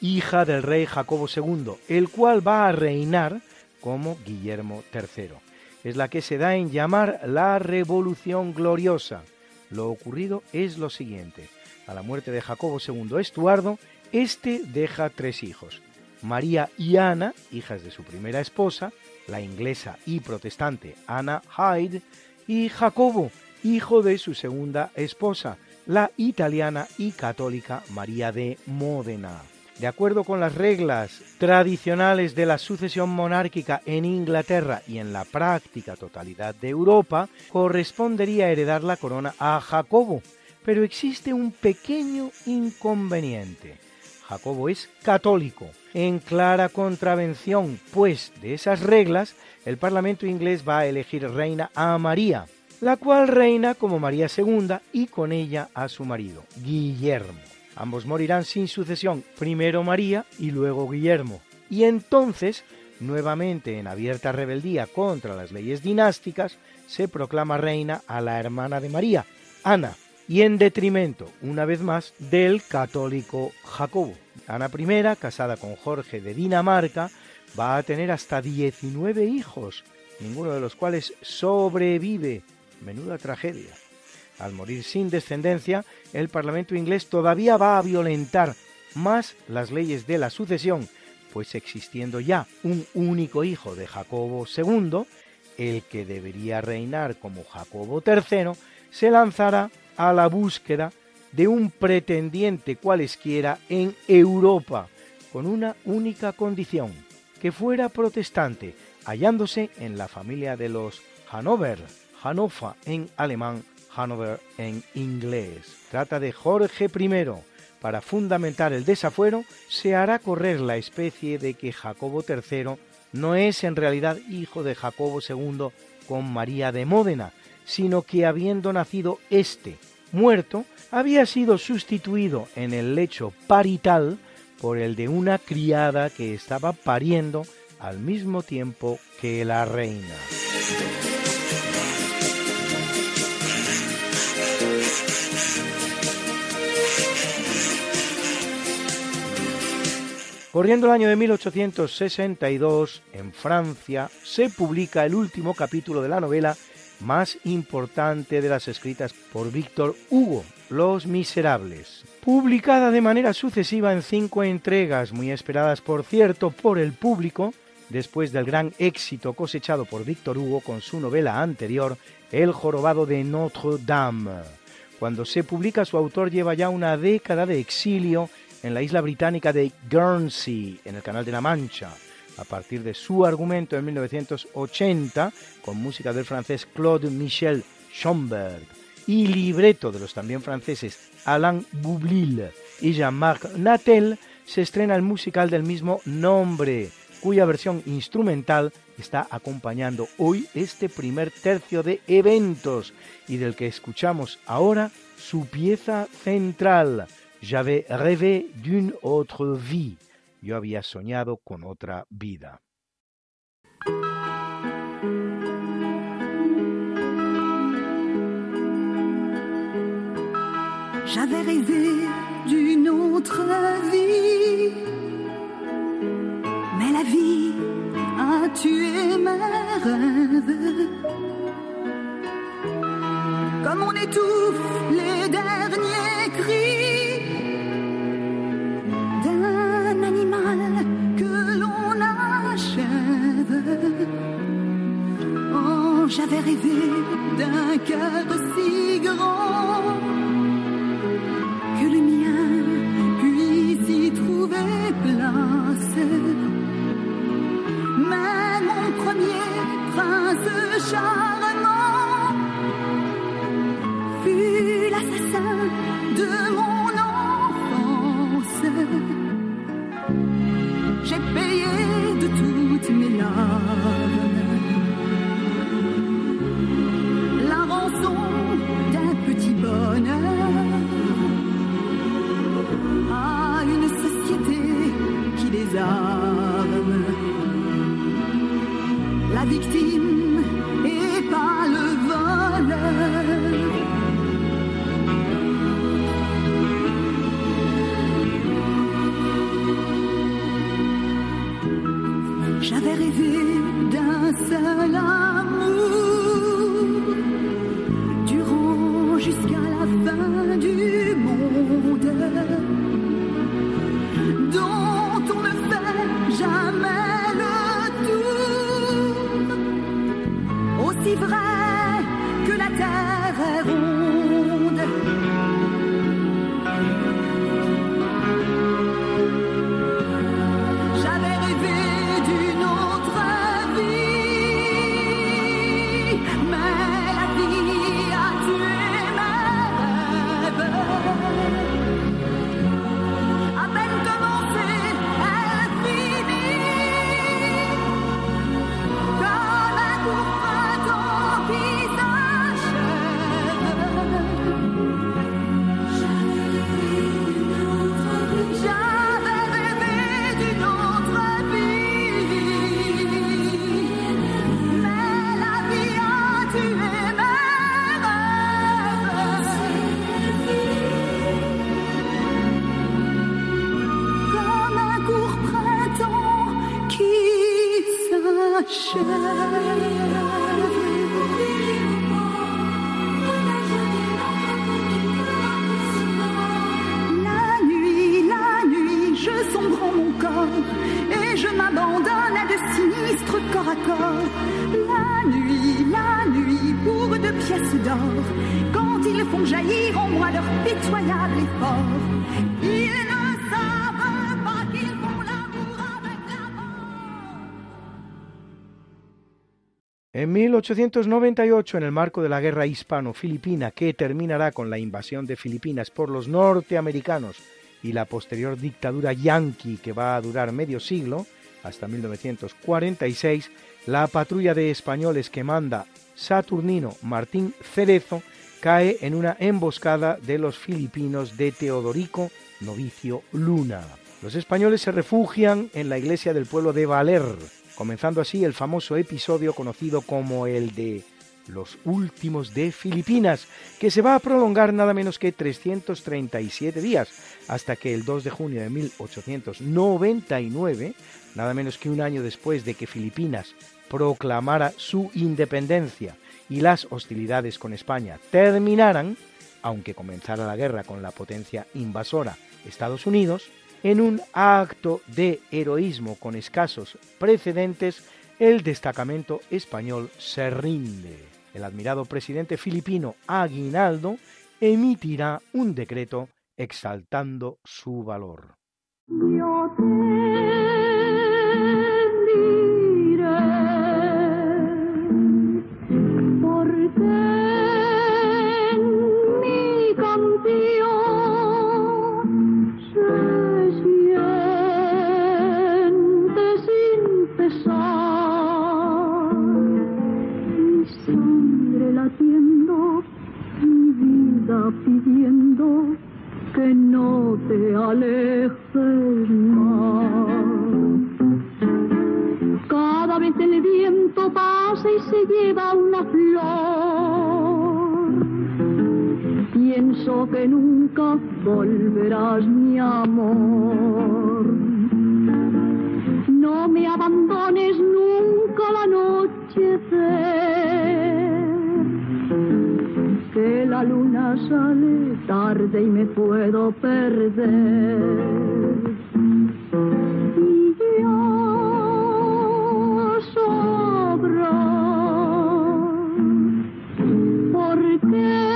hija del rey Jacobo II, el cual va a reinar como Guillermo III es la que se da en llamar la Revolución Gloriosa. Lo ocurrido es lo siguiente. A la muerte de Jacobo II Estuardo, este deja tres hijos. María y Ana, hijas de su primera esposa, la inglesa y protestante Ana Hyde, y Jacobo, hijo de su segunda esposa, la italiana y católica María de Módena. De acuerdo con las reglas tradicionales de la sucesión monárquica en Inglaterra y en la práctica totalidad de Europa, correspondería heredar la corona a Jacobo, pero existe un pequeño inconveniente. Jacobo es católico, en clara contravención, pues, de esas reglas, el Parlamento inglés va a elegir reina a María, la cual reina como María II y con ella a su marido, Guillermo. Ambos morirán sin sucesión, primero María y luego Guillermo. Y entonces nuevamente en abierta rebeldía contra las leyes dinásticas, se proclama reina a la hermana de María, Ana, y en detrimento, una vez más, del católico Jacobo. Ana I, casada con Jorge de Dinamarca, va a tener hasta 19 hijos, ninguno de los cuales sobrevive. Menuda tragedia. Al morir sin descendencia, el Parlamento inglés todavía va a violentar más las leyes de la sucesión, pues existiendo ya un único hijo de Jacobo II, el que debería reinar como Jacobo III, se lanzará a la búsqueda de un pretendiente cualesquiera en Europa, con una única condición, que fuera protestante, hallándose en la familia de los Hanover, Hannover en alemán, Hanover en inglés. Trata de Jorge I. Para fundamentar el desafuero, se hará correr la especie de que Jacobo III no es en realidad hijo de Jacobo II con María de Módena, sino que habiendo nacido éste muerto, había sido sustituido en el lecho parital por el de una criada que estaba pariendo al mismo tiempo que la reina. Corriendo el año de 1862, en Francia, se publica el último capítulo de la novela más importante de las escritas por Víctor Hugo, Los Miserables, publicada de manera sucesiva en cinco entregas, muy esperadas por cierto por el público, después del gran éxito cosechado por Víctor Hugo con su novela anterior, El jorobado de Notre Dame. Cuando se publica, su autor lleva ya una década de exilio en la isla británica de Guernsey, en el Canal de la Mancha a partir de su argumento en 1980, con música del francés Claude Michel Schomberg y libreto de los también franceses Alain Boublil y Jean-Marc Natel, se estrena el musical del mismo nombre, cuya versión instrumental está acompañando hoy este primer tercio de eventos y del que escuchamos ahora su pieza central, J'avais rêvé d'une autre vie yo había soñado con otra vida. J'avais rêvé d'une autre vie, mais la vie a tué mes rêves. Comme on étouffe les derniers cris j'avais rêvé d'un cœur si grand que le mien puisse y trouver place. Mais mon premier prince charmant 1898, en el marco de la guerra hispano-filipina que terminará con la invasión de Filipinas por los norteamericanos y la posterior dictadura yanqui que va a durar medio siglo, hasta 1946, la patrulla de españoles que manda Saturnino Martín Cerezo cae en una emboscada de los filipinos de Teodorico Novicio Luna. Los españoles se refugian en la iglesia del pueblo de Valer, comenzando así el famoso episodio conocido como el de los últimos de Filipinas, que se va a prolongar nada menos que 337 días, hasta que el 2 de junio de 1899, nada menos que un año después de que Filipinas proclamara su independencia y las hostilidades con España terminaran, aunque comenzara la guerra con la potencia invasora Estados Unidos, en un acto de heroísmo con escasos precedentes, el destacamento español se rinde. El admirado presidente filipino Aguinaldo emitirá un decreto exaltando su valor. Te pidiendo que no te alejes más. Cada vez el viento pasa y se lleva una flor. Pienso que nunca volverás, mi amor. No me abandones nunca la noche que la luna sale tarde y me puedo perder. Y porque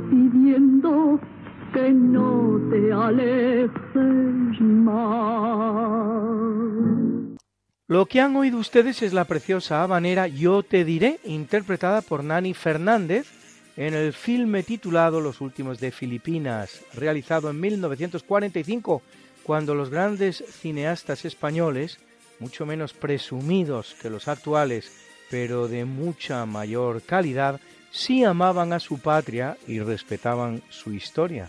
pidiendo que no te alejes más. Lo que han oído ustedes es la preciosa habanera Yo te diré, interpretada por Nani Fernández en el filme titulado Los últimos de Filipinas, realizado en 1945, cuando los grandes cineastas españoles, mucho menos presumidos que los actuales, pero de mucha mayor calidad, sí amaban a su patria y respetaban su historia.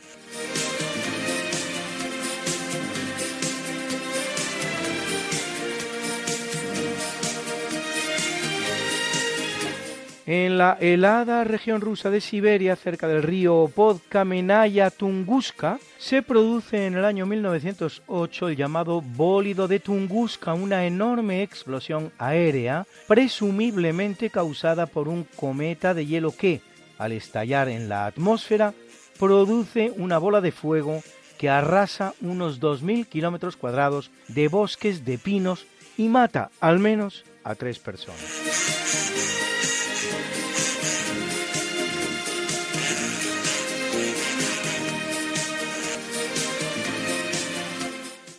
En la helada región rusa de Siberia, cerca del río Podkamenaya Tunguska, se produce en el año 1908 el llamado bólido de Tunguska, una enorme explosión aérea, presumiblemente causada por un cometa de hielo que, al estallar en la atmósfera, produce una bola de fuego que arrasa unos 2.000 kilómetros cuadrados de bosques de pinos y mata al menos a tres personas.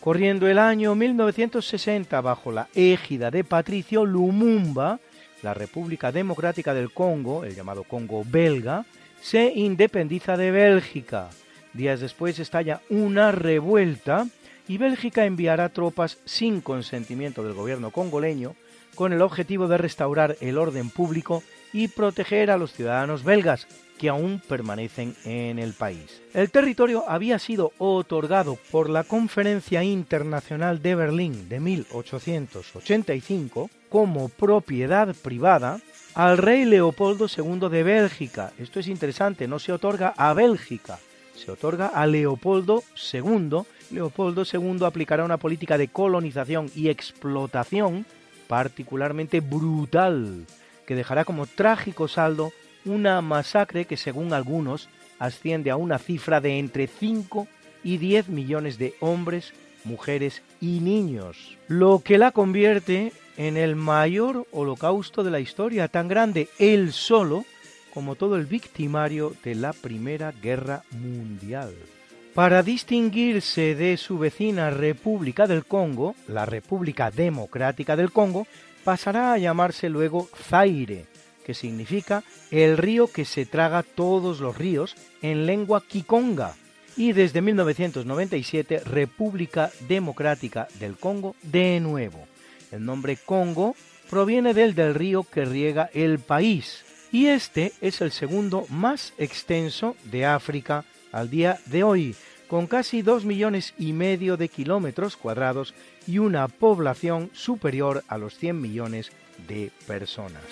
Corriendo el año 1960 bajo la égida de Patricio Lumumba, la República Democrática del Congo, el llamado Congo belga, se independiza de Bélgica. Días después estalla una revuelta y Bélgica enviará tropas sin consentimiento del gobierno congoleño con el objetivo de restaurar el orden público y proteger a los ciudadanos belgas, que aún permanecen en el país. El territorio había sido otorgado por la Conferencia Internacional de Berlín de 1885 como propiedad privada al rey Leopoldo II de Bélgica. Esto es interesante, no se otorga a Bélgica, se otorga a Leopoldo II. Leopoldo II aplicará una política de colonización y explotación particularmente brutal, que dejará como trágico saldo una masacre que según algunos asciende a una cifra de entre 5 y 10 millones de hombres, mujeres y niños, lo que la convierte en el mayor holocausto de la historia, tan grande él solo como todo el victimario de la Primera Guerra Mundial. Para distinguirse de su vecina República del Congo, la República Democrática del Congo pasará a llamarse luego Zaire, que significa el río que se traga todos los ríos en lengua kikonga, y desde 1997 República Democrática del Congo de nuevo. El nombre Congo proviene del del río que riega el país, y este es el segundo más extenso de África al día de hoy, con casi dos millones y medio de kilómetros cuadrados y una población superior a los 100 millones de personas.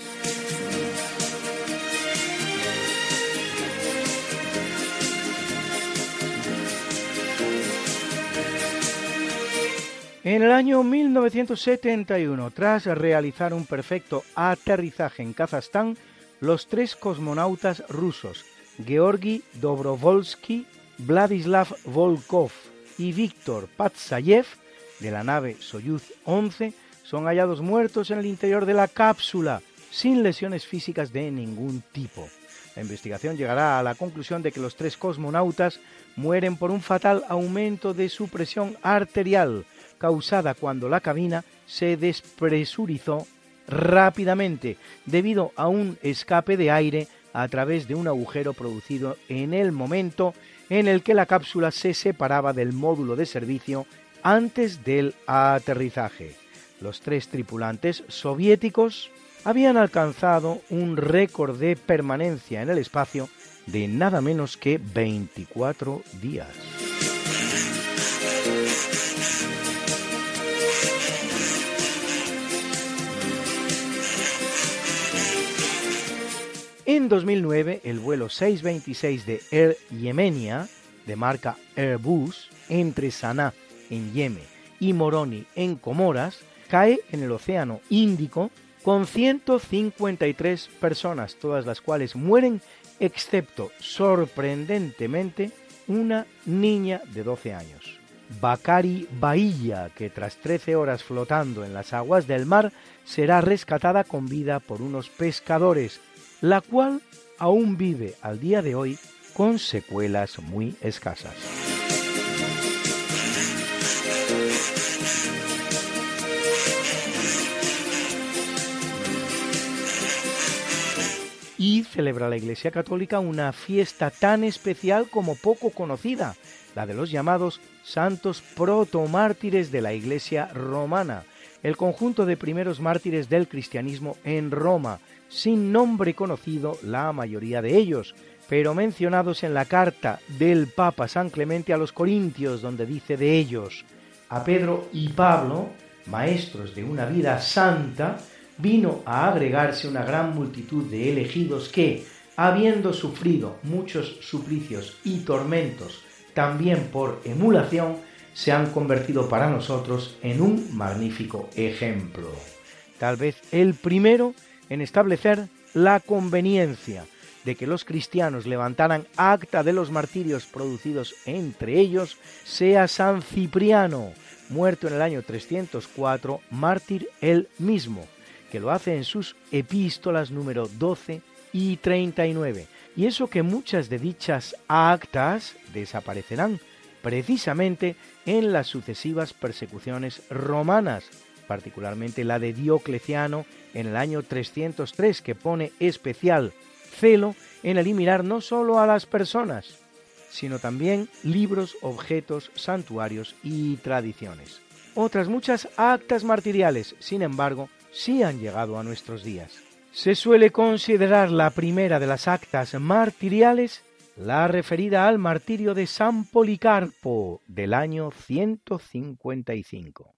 En el año 1971, tras realizar un perfecto aterrizaje en Kazajstán, los tres cosmonautas rusos, Georgi Dobrovolsky, Vladislav Volkov y Víctor Patsayev, de la nave Soyuz 11, son hallados muertos en el interior de la cápsula, sin lesiones físicas de ningún tipo. La investigación llegará a la conclusión de que los tres cosmonautas mueren por un fatal aumento de su presión arterial, causada cuando la cabina se despresurizó rápidamente debido a un escape de aire a través de un agujero producido en el momento en el que la cápsula se separaba del módulo de servicio antes del aterrizaje. Los tres tripulantes soviéticos habían alcanzado un récord de permanencia en el espacio de nada menos que 24 días. En 2009, el vuelo 626 de Air Yemenia, de marca Airbus, entre Sanaa, en Yemen, y Moroni, en Comoras, cae en el Océano Índico con 153 personas, todas las cuales mueren, excepto, sorprendentemente, una niña de 12 años. Bakari Bahía, que tras 13 horas flotando en las aguas del mar, será rescatada con vida por unos pescadores la cual aún vive al día de hoy con secuelas muy escasas. Y celebra la Iglesia Católica una fiesta tan especial como poco conocida, la de los llamados santos protomártires de la Iglesia romana, el conjunto de primeros mártires del cristianismo en Roma, sin nombre conocido la mayoría de ellos, pero mencionados en la carta del Papa San Clemente a los Corintios, donde dice de ellos, a Pedro y Pablo, maestros de una vida santa, vino a agregarse una gran multitud de elegidos que, habiendo sufrido muchos suplicios y tormentos, también por emulación, se han convertido para nosotros en un magnífico ejemplo. Tal vez el primero en establecer la conveniencia de que los cristianos levantaran acta de los martirios producidos entre ellos sea San Cipriano, muerto en el año 304, mártir él mismo, que lo hace en sus epístolas número 12 y 39. Y eso que muchas de dichas actas desaparecerán precisamente en las sucesivas persecuciones romanas, particularmente la de Diocleciano en el año 303, que pone especial celo en eliminar no solo a las personas, sino también libros, objetos, santuarios y tradiciones. Otras muchas actas martiriales, sin embargo, sí han llegado a nuestros días. Se suele considerar la primera de las actas martiriales la referida al martirio de San Policarpo del año 155.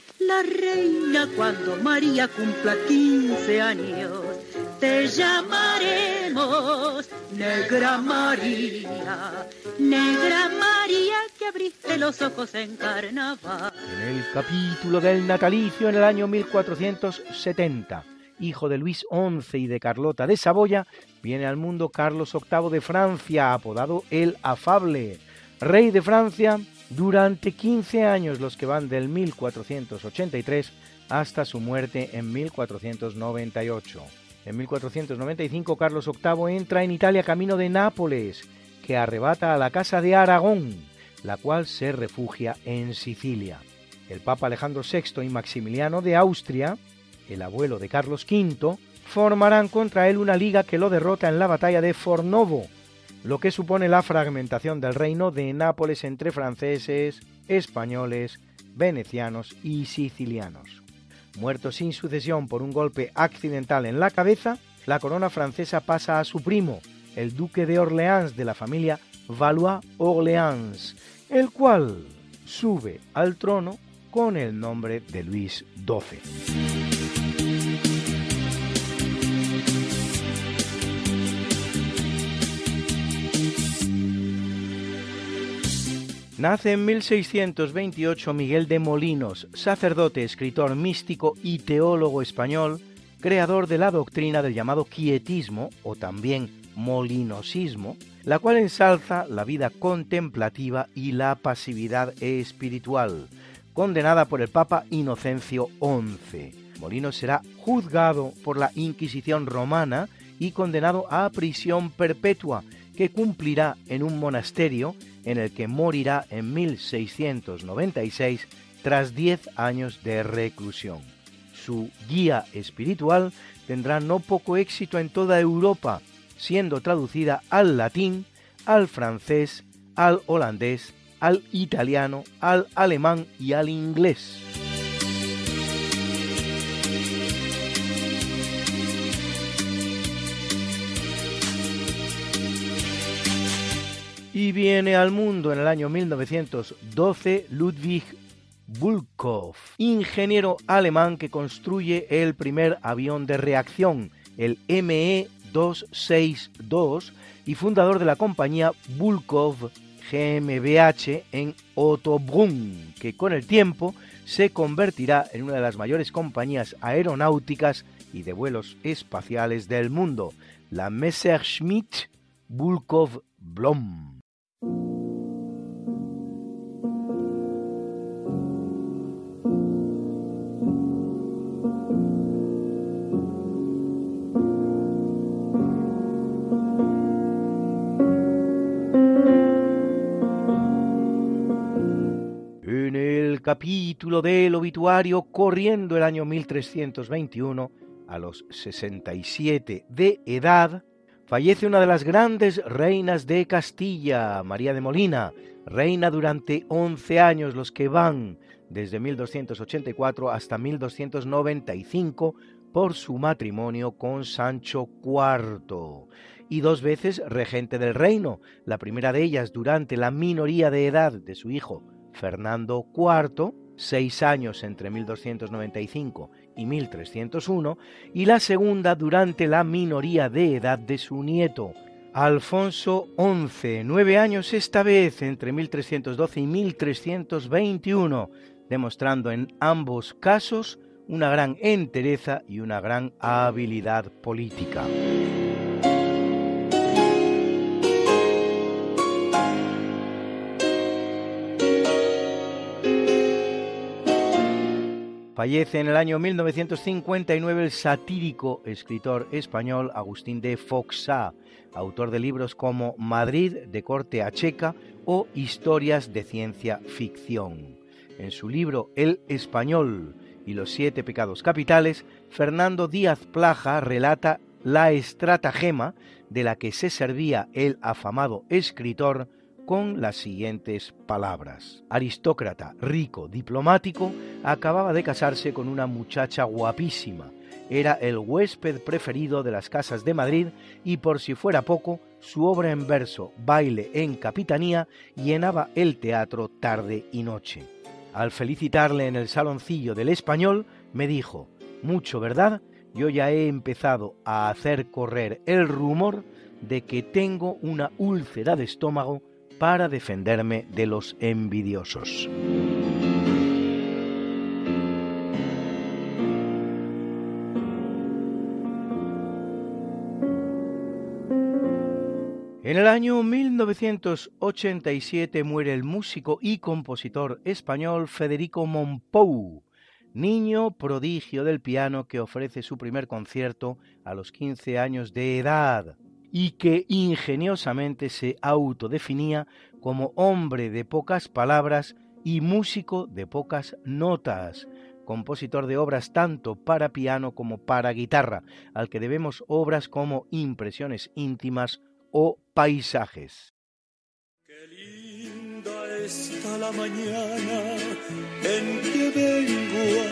la reina cuando María cumpla 15 años. Te llamaremos Negra María, Negra María que abriste los ojos en carnaval. En el capítulo del natalicio en el año 1470, hijo de Luis XI y de Carlota de Saboya, viene al mundo Carlos VIII de Francia, apodado el Afable, rey de Francia durante 15 años, los que van del 1483 hasta su muerte en 1498. En 1495 Carlos VIII entra en Italia camino de Nápoles, que arrebata a la Casa de Aragón, la cual se refugia en Sicilia. El Papa Alejandro VI y Maximiliano de Austria, el abuelo de Carlos V, formarán contra él una liga que lo derrota en la batalla de Fornovo, lo que supone la fragmentación del reino de Nápoles entre franceses, españoles, venecianos y sicilianos. Muerto sin sucesión por un golpe accidental en la cabeza, la corona francesa pasa a su primo, el duque de Orleans de la familia Valois-Orleans, el cual sube al trono con el nombre de Luis XII. Nace en 1628 Miguel de Molinos, sacerdote, escritor místico y teólogo español, creador de la doctrina del llamado quietismo o también molinosismo, la cual ensalza la vida contemplativa y la pasividad espiritual, condenada por el Papa Inocencio XI. Molinos será juzgado por la Inquisición romana y condenado a prisión perpetua, que cumplirá en un monasterio en el que morirá en 1696 tras 10 años de reclusión. Su guía espiritual tendrá no poco éxito en toda Europa, siendo traducida al latín, al francés, al holandés, al italiano, al alemán y al inglés. Viene al mundo en el año 1912 Ludwig Bulkov, ingeniero alemán que construye el primer avión de reacción, el ME-262, y fundador de la compañía Bulkov GmbH en Ottobrunn, que con el tiempo se convertirá en una de las mayores compañías aeronáuticas y de vuelos espaciales del mundo, la Messerschmitt Bulkov Blom. En el capítulo del obituario corriendo el año 1321 a los 67 de edad, fallece una de las grandes reinas de Castilla, María de Molina, reina durante 11 años, los que van desde 1284 hasta 1295 por su matrimonio con Sancho IV, y dos veces regente del reino, la primera de ellas durante la minoría de edad de su hijo Fernando IV, seis años entre 1295 y 1301, y la segunda durante la minoría de edad de su nieto, Alfonso XI, nueve años esta vez entre 1312 y 1321, demostrando en ambos casos una gran entereza y una gran habilidad política. Fallece en el año 1959 el satírico escritor español Agustín de Foxá, autor de libros como Madrid de corte a checa o Historias de ciencia ficción. En su libro El español y los siete pecados capitales, Fernando Díaz Plaja relata la estratagema de la que se servía el afamado escritor con las siguientes palabras. Aristócrata, rico, diplomático, acababa de casarse con una muchacha guapísima. Era el huésped preferido de las casas de Madrid y por si fuera poco, su obra en verso, Baile en Capitanía, llenaba el teatro tarde y noche. Al felicitarle en el saloncillo del español, me dijo, mucho, ¿verdad? Yo ya he empezado a hacer correr el rumor de que tengo una úlcera de estómago para defenderme de los envidiosos. En el año 1987 muere el músico y compositor español Federico Monpou, niño prodigio del piano que ofrece su primer concierto a los 15 años de edad y que ingeniosamente se autodefinía como hombre de pocas palabras y músico de pocas notas, compositor de obras tanto para piano como para guitarra, al que debemos obras como Impresiones íntimas o Paisajes. Qué linda está la mañana en que vengo a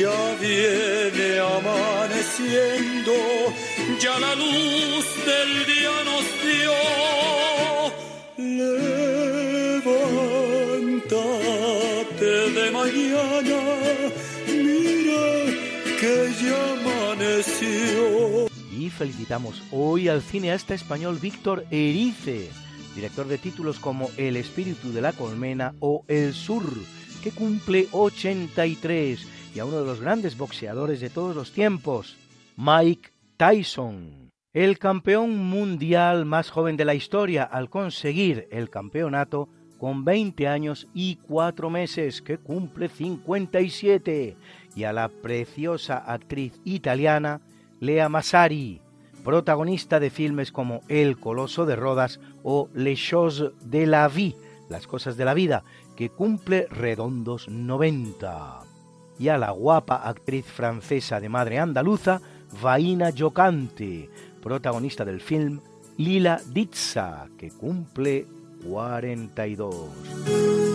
ya viene amaneciendo, ya la luz del día nos dio. Levántate de mañana, mira que ya amaneció. Y felicitamos hoy al cineasta español Víctor Erice, director de títulos como El espíritu de la colmena o El sur, que cumple 83 y a uno de los grandes boxeadores de todos los tiempos, Mike Tyson, el campeón mundial más joven de la historia al conseguir el campeonato con 20 años y 4 meses, que cumple 57, y a la preciosa actriz italiana Lea Massari, protagonista de filmes como El Coloso de Rodas o Les Choses de la Vie, Las Cosas de la Vida, que cumple redondos 90 y a la guapa actriz francesa de madre andaluza, Vaina Jocante, protagonista del film Lila Ditsa, que cumple 42.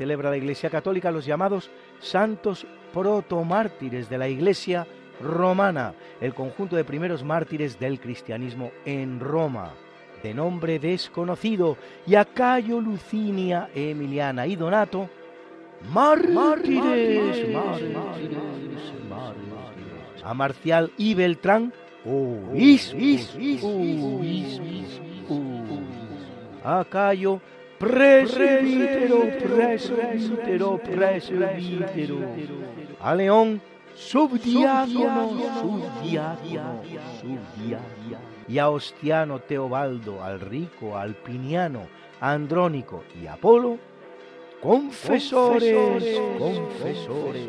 Celebra la Iglesia Católica los llamados santos protomártires de la Iglesia romana, el conjunto de primeros mártires del cristianismo en Roma, de nombre desconocido, y a Cayo, Lucinia, Emiliana y Donato, mártires, a Marcial y Beltrán, a Cayo, presbítero, presbítero, presbítero. A León, subdiácono, subdiácono, subdiácono. Y a Ostiano Teobaldo, al rico, al Piniano, a Andrónico y Apolo, confesores, confesores,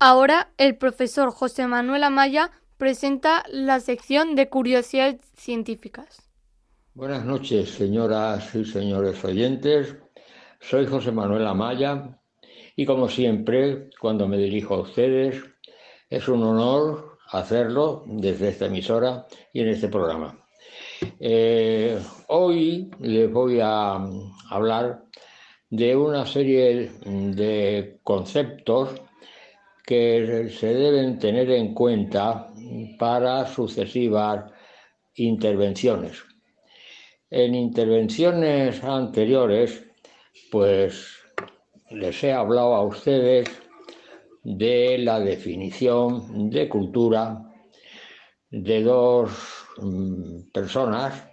Ahora el profesor José Manuel Amaya presenta la sección de curiosidades científicas. Buenas noches, señoras y señores oyentes. Soy José Manuel Amaya y como siempre, cuando me dirijo a ustedes, es un honor hacerlo desde esta emisora y en este programa. Eh, hoy les voy a hablar de una serie de conceptos que se deben tener en cuenta para sucesivas intervenciones. En intervenciones anteriores, pues les he hablado a ustedes de la definición de cultura de dos mm, personas,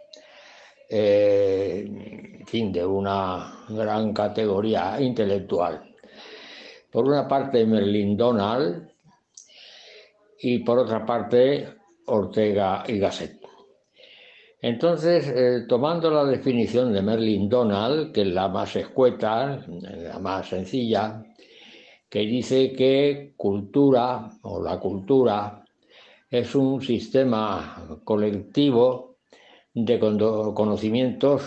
eh, fin, de una gran categoría intelectual. Por una parte Merlin Donald y por otra parte Ortega y Gasset. Entonces, eh, tomando la definición de Merlin Donald, que es la más escueta, la más sencilla, que dice que cultura o la cultura es un sistema colectivo de conocimientos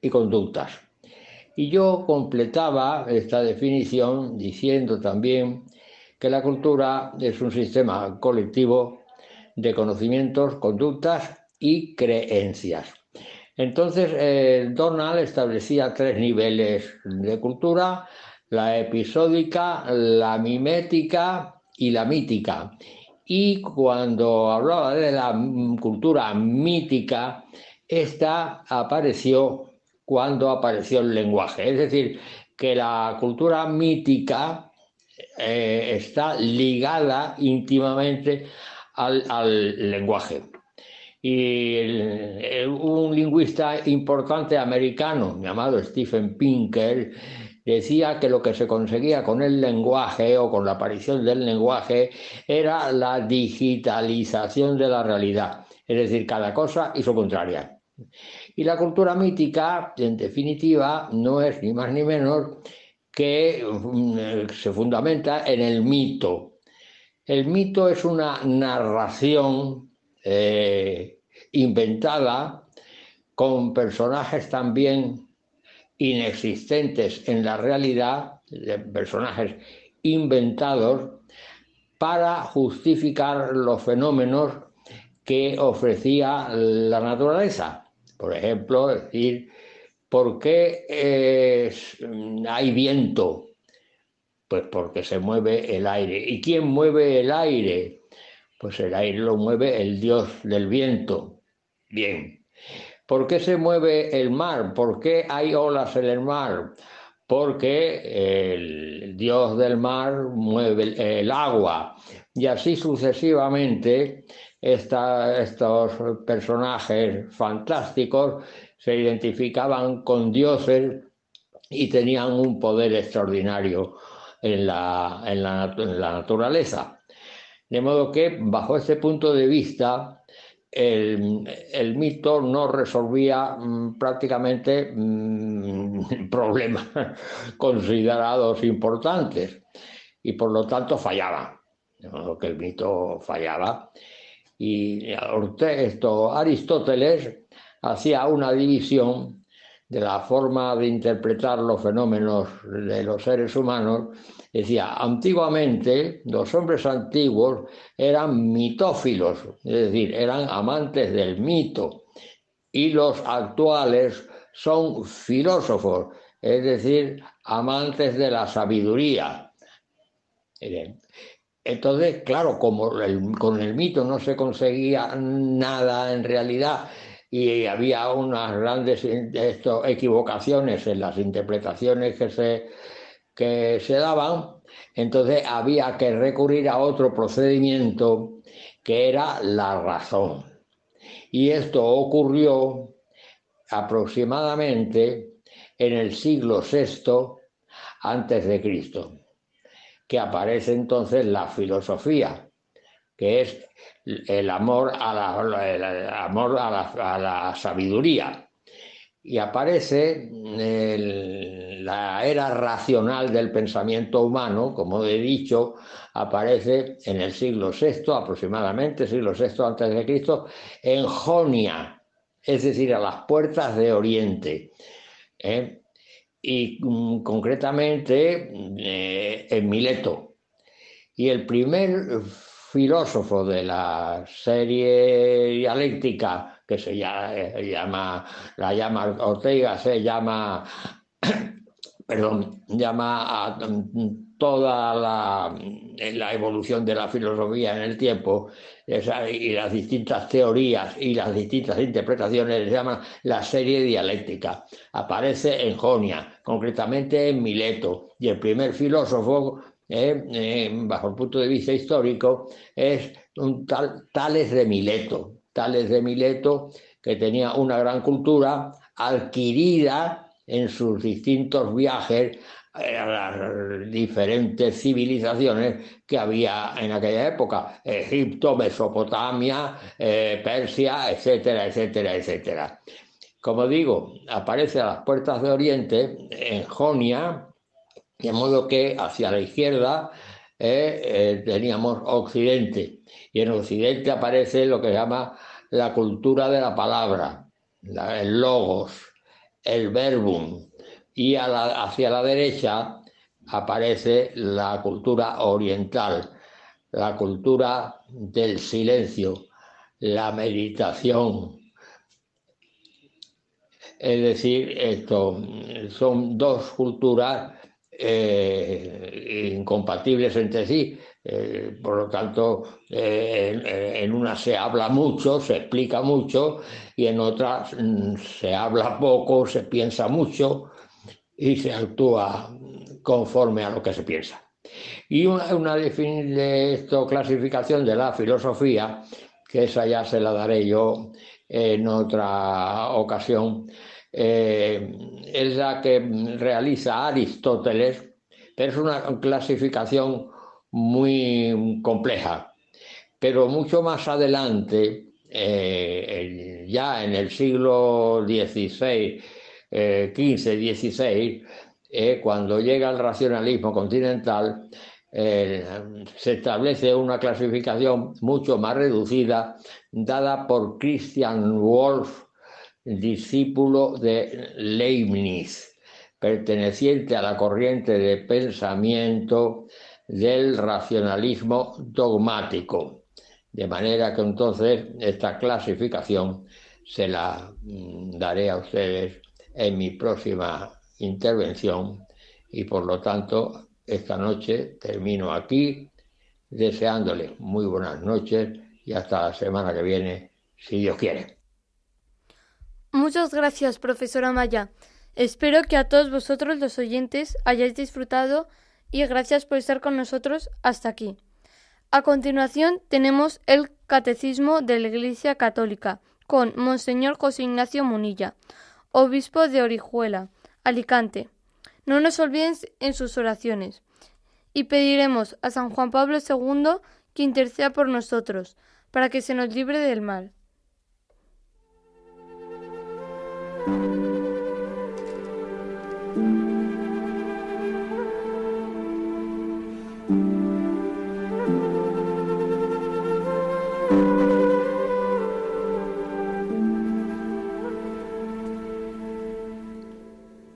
y conductas. Y yo completaba esta definición diciendo también que la cultura es un sistema colectivo de conocimientos, conductas y creencias. Entonces, eh, Donald establecía tres niveles de cultura, la episódica, la mimética y la mítica. Y cuando hablaba de la cultura mítica, esta apareció cuando apareció el lenguaje. Es decir, que la cultura mítica eh, está ligada íntimamente al lenguaje. Y un lingüista importante americano llamado Stephen Pinker decía que lo que se conseguía con el lenguaje o con la aparición del lenguaje era la digitalización de la realidad, es decir, cada cosa y su contraria. Y la cultura mítica, en definitiva, no es ni más ni menos que mm, se fundamenta en el mito. El mito es una narración eh, inventada con personajes también inexistentes en la realidad, personajes inventados, para justificar los fenómenos que ofrecía la naturaleza. Por ejemplo, decir, ¿por qué hay viento? Pues porque se mueve el aire. ¿Y quién mueve el aire? Pues el aire lo mueve el dios del viento. Bien. ¿Por qué se mueve el mar? ¿Por qué hay olas en el mar? Porque el dios del mar mueve el, agua. Y así sucesivamente, estos personajes fantásticos se identificaban con dioses y tenían un poder extraordinario en la, en la naturaleza. De modo que, bajo este punto de vista, el, mito no resolvía mm, prácticamente mm, problemas considerados importantes y por lo tanto fallaba. De que el mito fallaba. Y esto, Aristóteles hacía una división de la forma de interpretar los fenómenos de los seres humanos, decía, antiguamente los hombres antiguos eran mitófilos, es decir, eran amantes del mito, y los actuales son filósofos, es decir, amantes de la sabiduría. Entonces, claro, como con el mito no se conseguía nada en realidad, y había unas grandes equivocaciones en las interpretaciones que se, que se daban, entonces había que recurrir a otro procedimiento que era la razón. Y esto ocurrió aproximadamente en el siglo VI antes de Cristo, que aparece entonces la filosofía, que es el amor a la, amor a la, sabiduría. Y aparece la era racional del pensamiento humano, como he dicho, aparece en el siglo VI, aproximadamente, siglo VI antes de Cristo, en Jonia, es decir, a las puertas de Oriente. ¿eh? Y mm, concretamente eh, en Mileto. Y el primer filósofo de la serie dialéctica que se eh, llama, la llama Ortega, se llama, perdón, llama a toda la, la, evolución de la filosofía en el tiempo y las distintas teorías y las distintas interpretaciones se llama la serie dialéctica. Aparece en Jonia, concretamente en Mileto, y el primer filósofo eh, eh, bajo el punto de vista histórico, es un tal Tales de Mileto. Tales de Mileto, que tenía una gran cultura adquirida en sus distintos viajes eh, a las diferentes civilizaciones que había en aquella época, Egipto, Mesopotamia, Persia, etcétera, etcétera, etcétera. Como digo, aparece a las puertas de Oriente, en Jonia, de modo que hacia la izquierda eh, eh, teníamos Occidente. Y en Occidente aparece lo que se llama la cultura de la palabra, el logos, el verbum. Y hacia la derecha aparece la cultura oriental, la cultura del silencio, la meditación. Es decir, esto son dos culturas eh, incompatibles entre sí. Eh, por lo tanto, eh, en, una se habla mucho, se explica mucho, y en otras mm, se habla poco, se piensa mucho y se actúa conforme a lo que se piensa. Y una, una de clasificación de la filosofía, que esa ya se la daré yo en otra ocasión, eh, es la que realiza Aristóteles, pero es una clasificación muy compleja. Pero mucho más adelante, eh, ya en el siglo XVI, XV, XVI, cuando llega el racionalismo continental, eh, se establece una clasificación mucho más reducida, dada por Christian Wolff discípulo de Leibniz, perteneciente a la corriente de pensamiento del racionalismo dogmático. De manera que entonces esta clasificación se la mm, daré a ustedes en mi próxima intervención y por lo tanto esta noche termino aquí deseándoles muy buenas noches y hasta la semana que viene, si Dios quiere. Muchas gracias, profesora Maya. Espero que a todos vosotros los oyentes hayáis disfrutado y gracias por estar con nosotros hasta aquí. A continuación tenemos el Catecismo de la Iglesia Católica con Monseñor José Ignacio Munilla, obispo de Orihuela, Alicante. No nos olviden en sus oraciones y pediremos a San Juan Pablo II que interceda por nosotros, para que se nos libre del mal.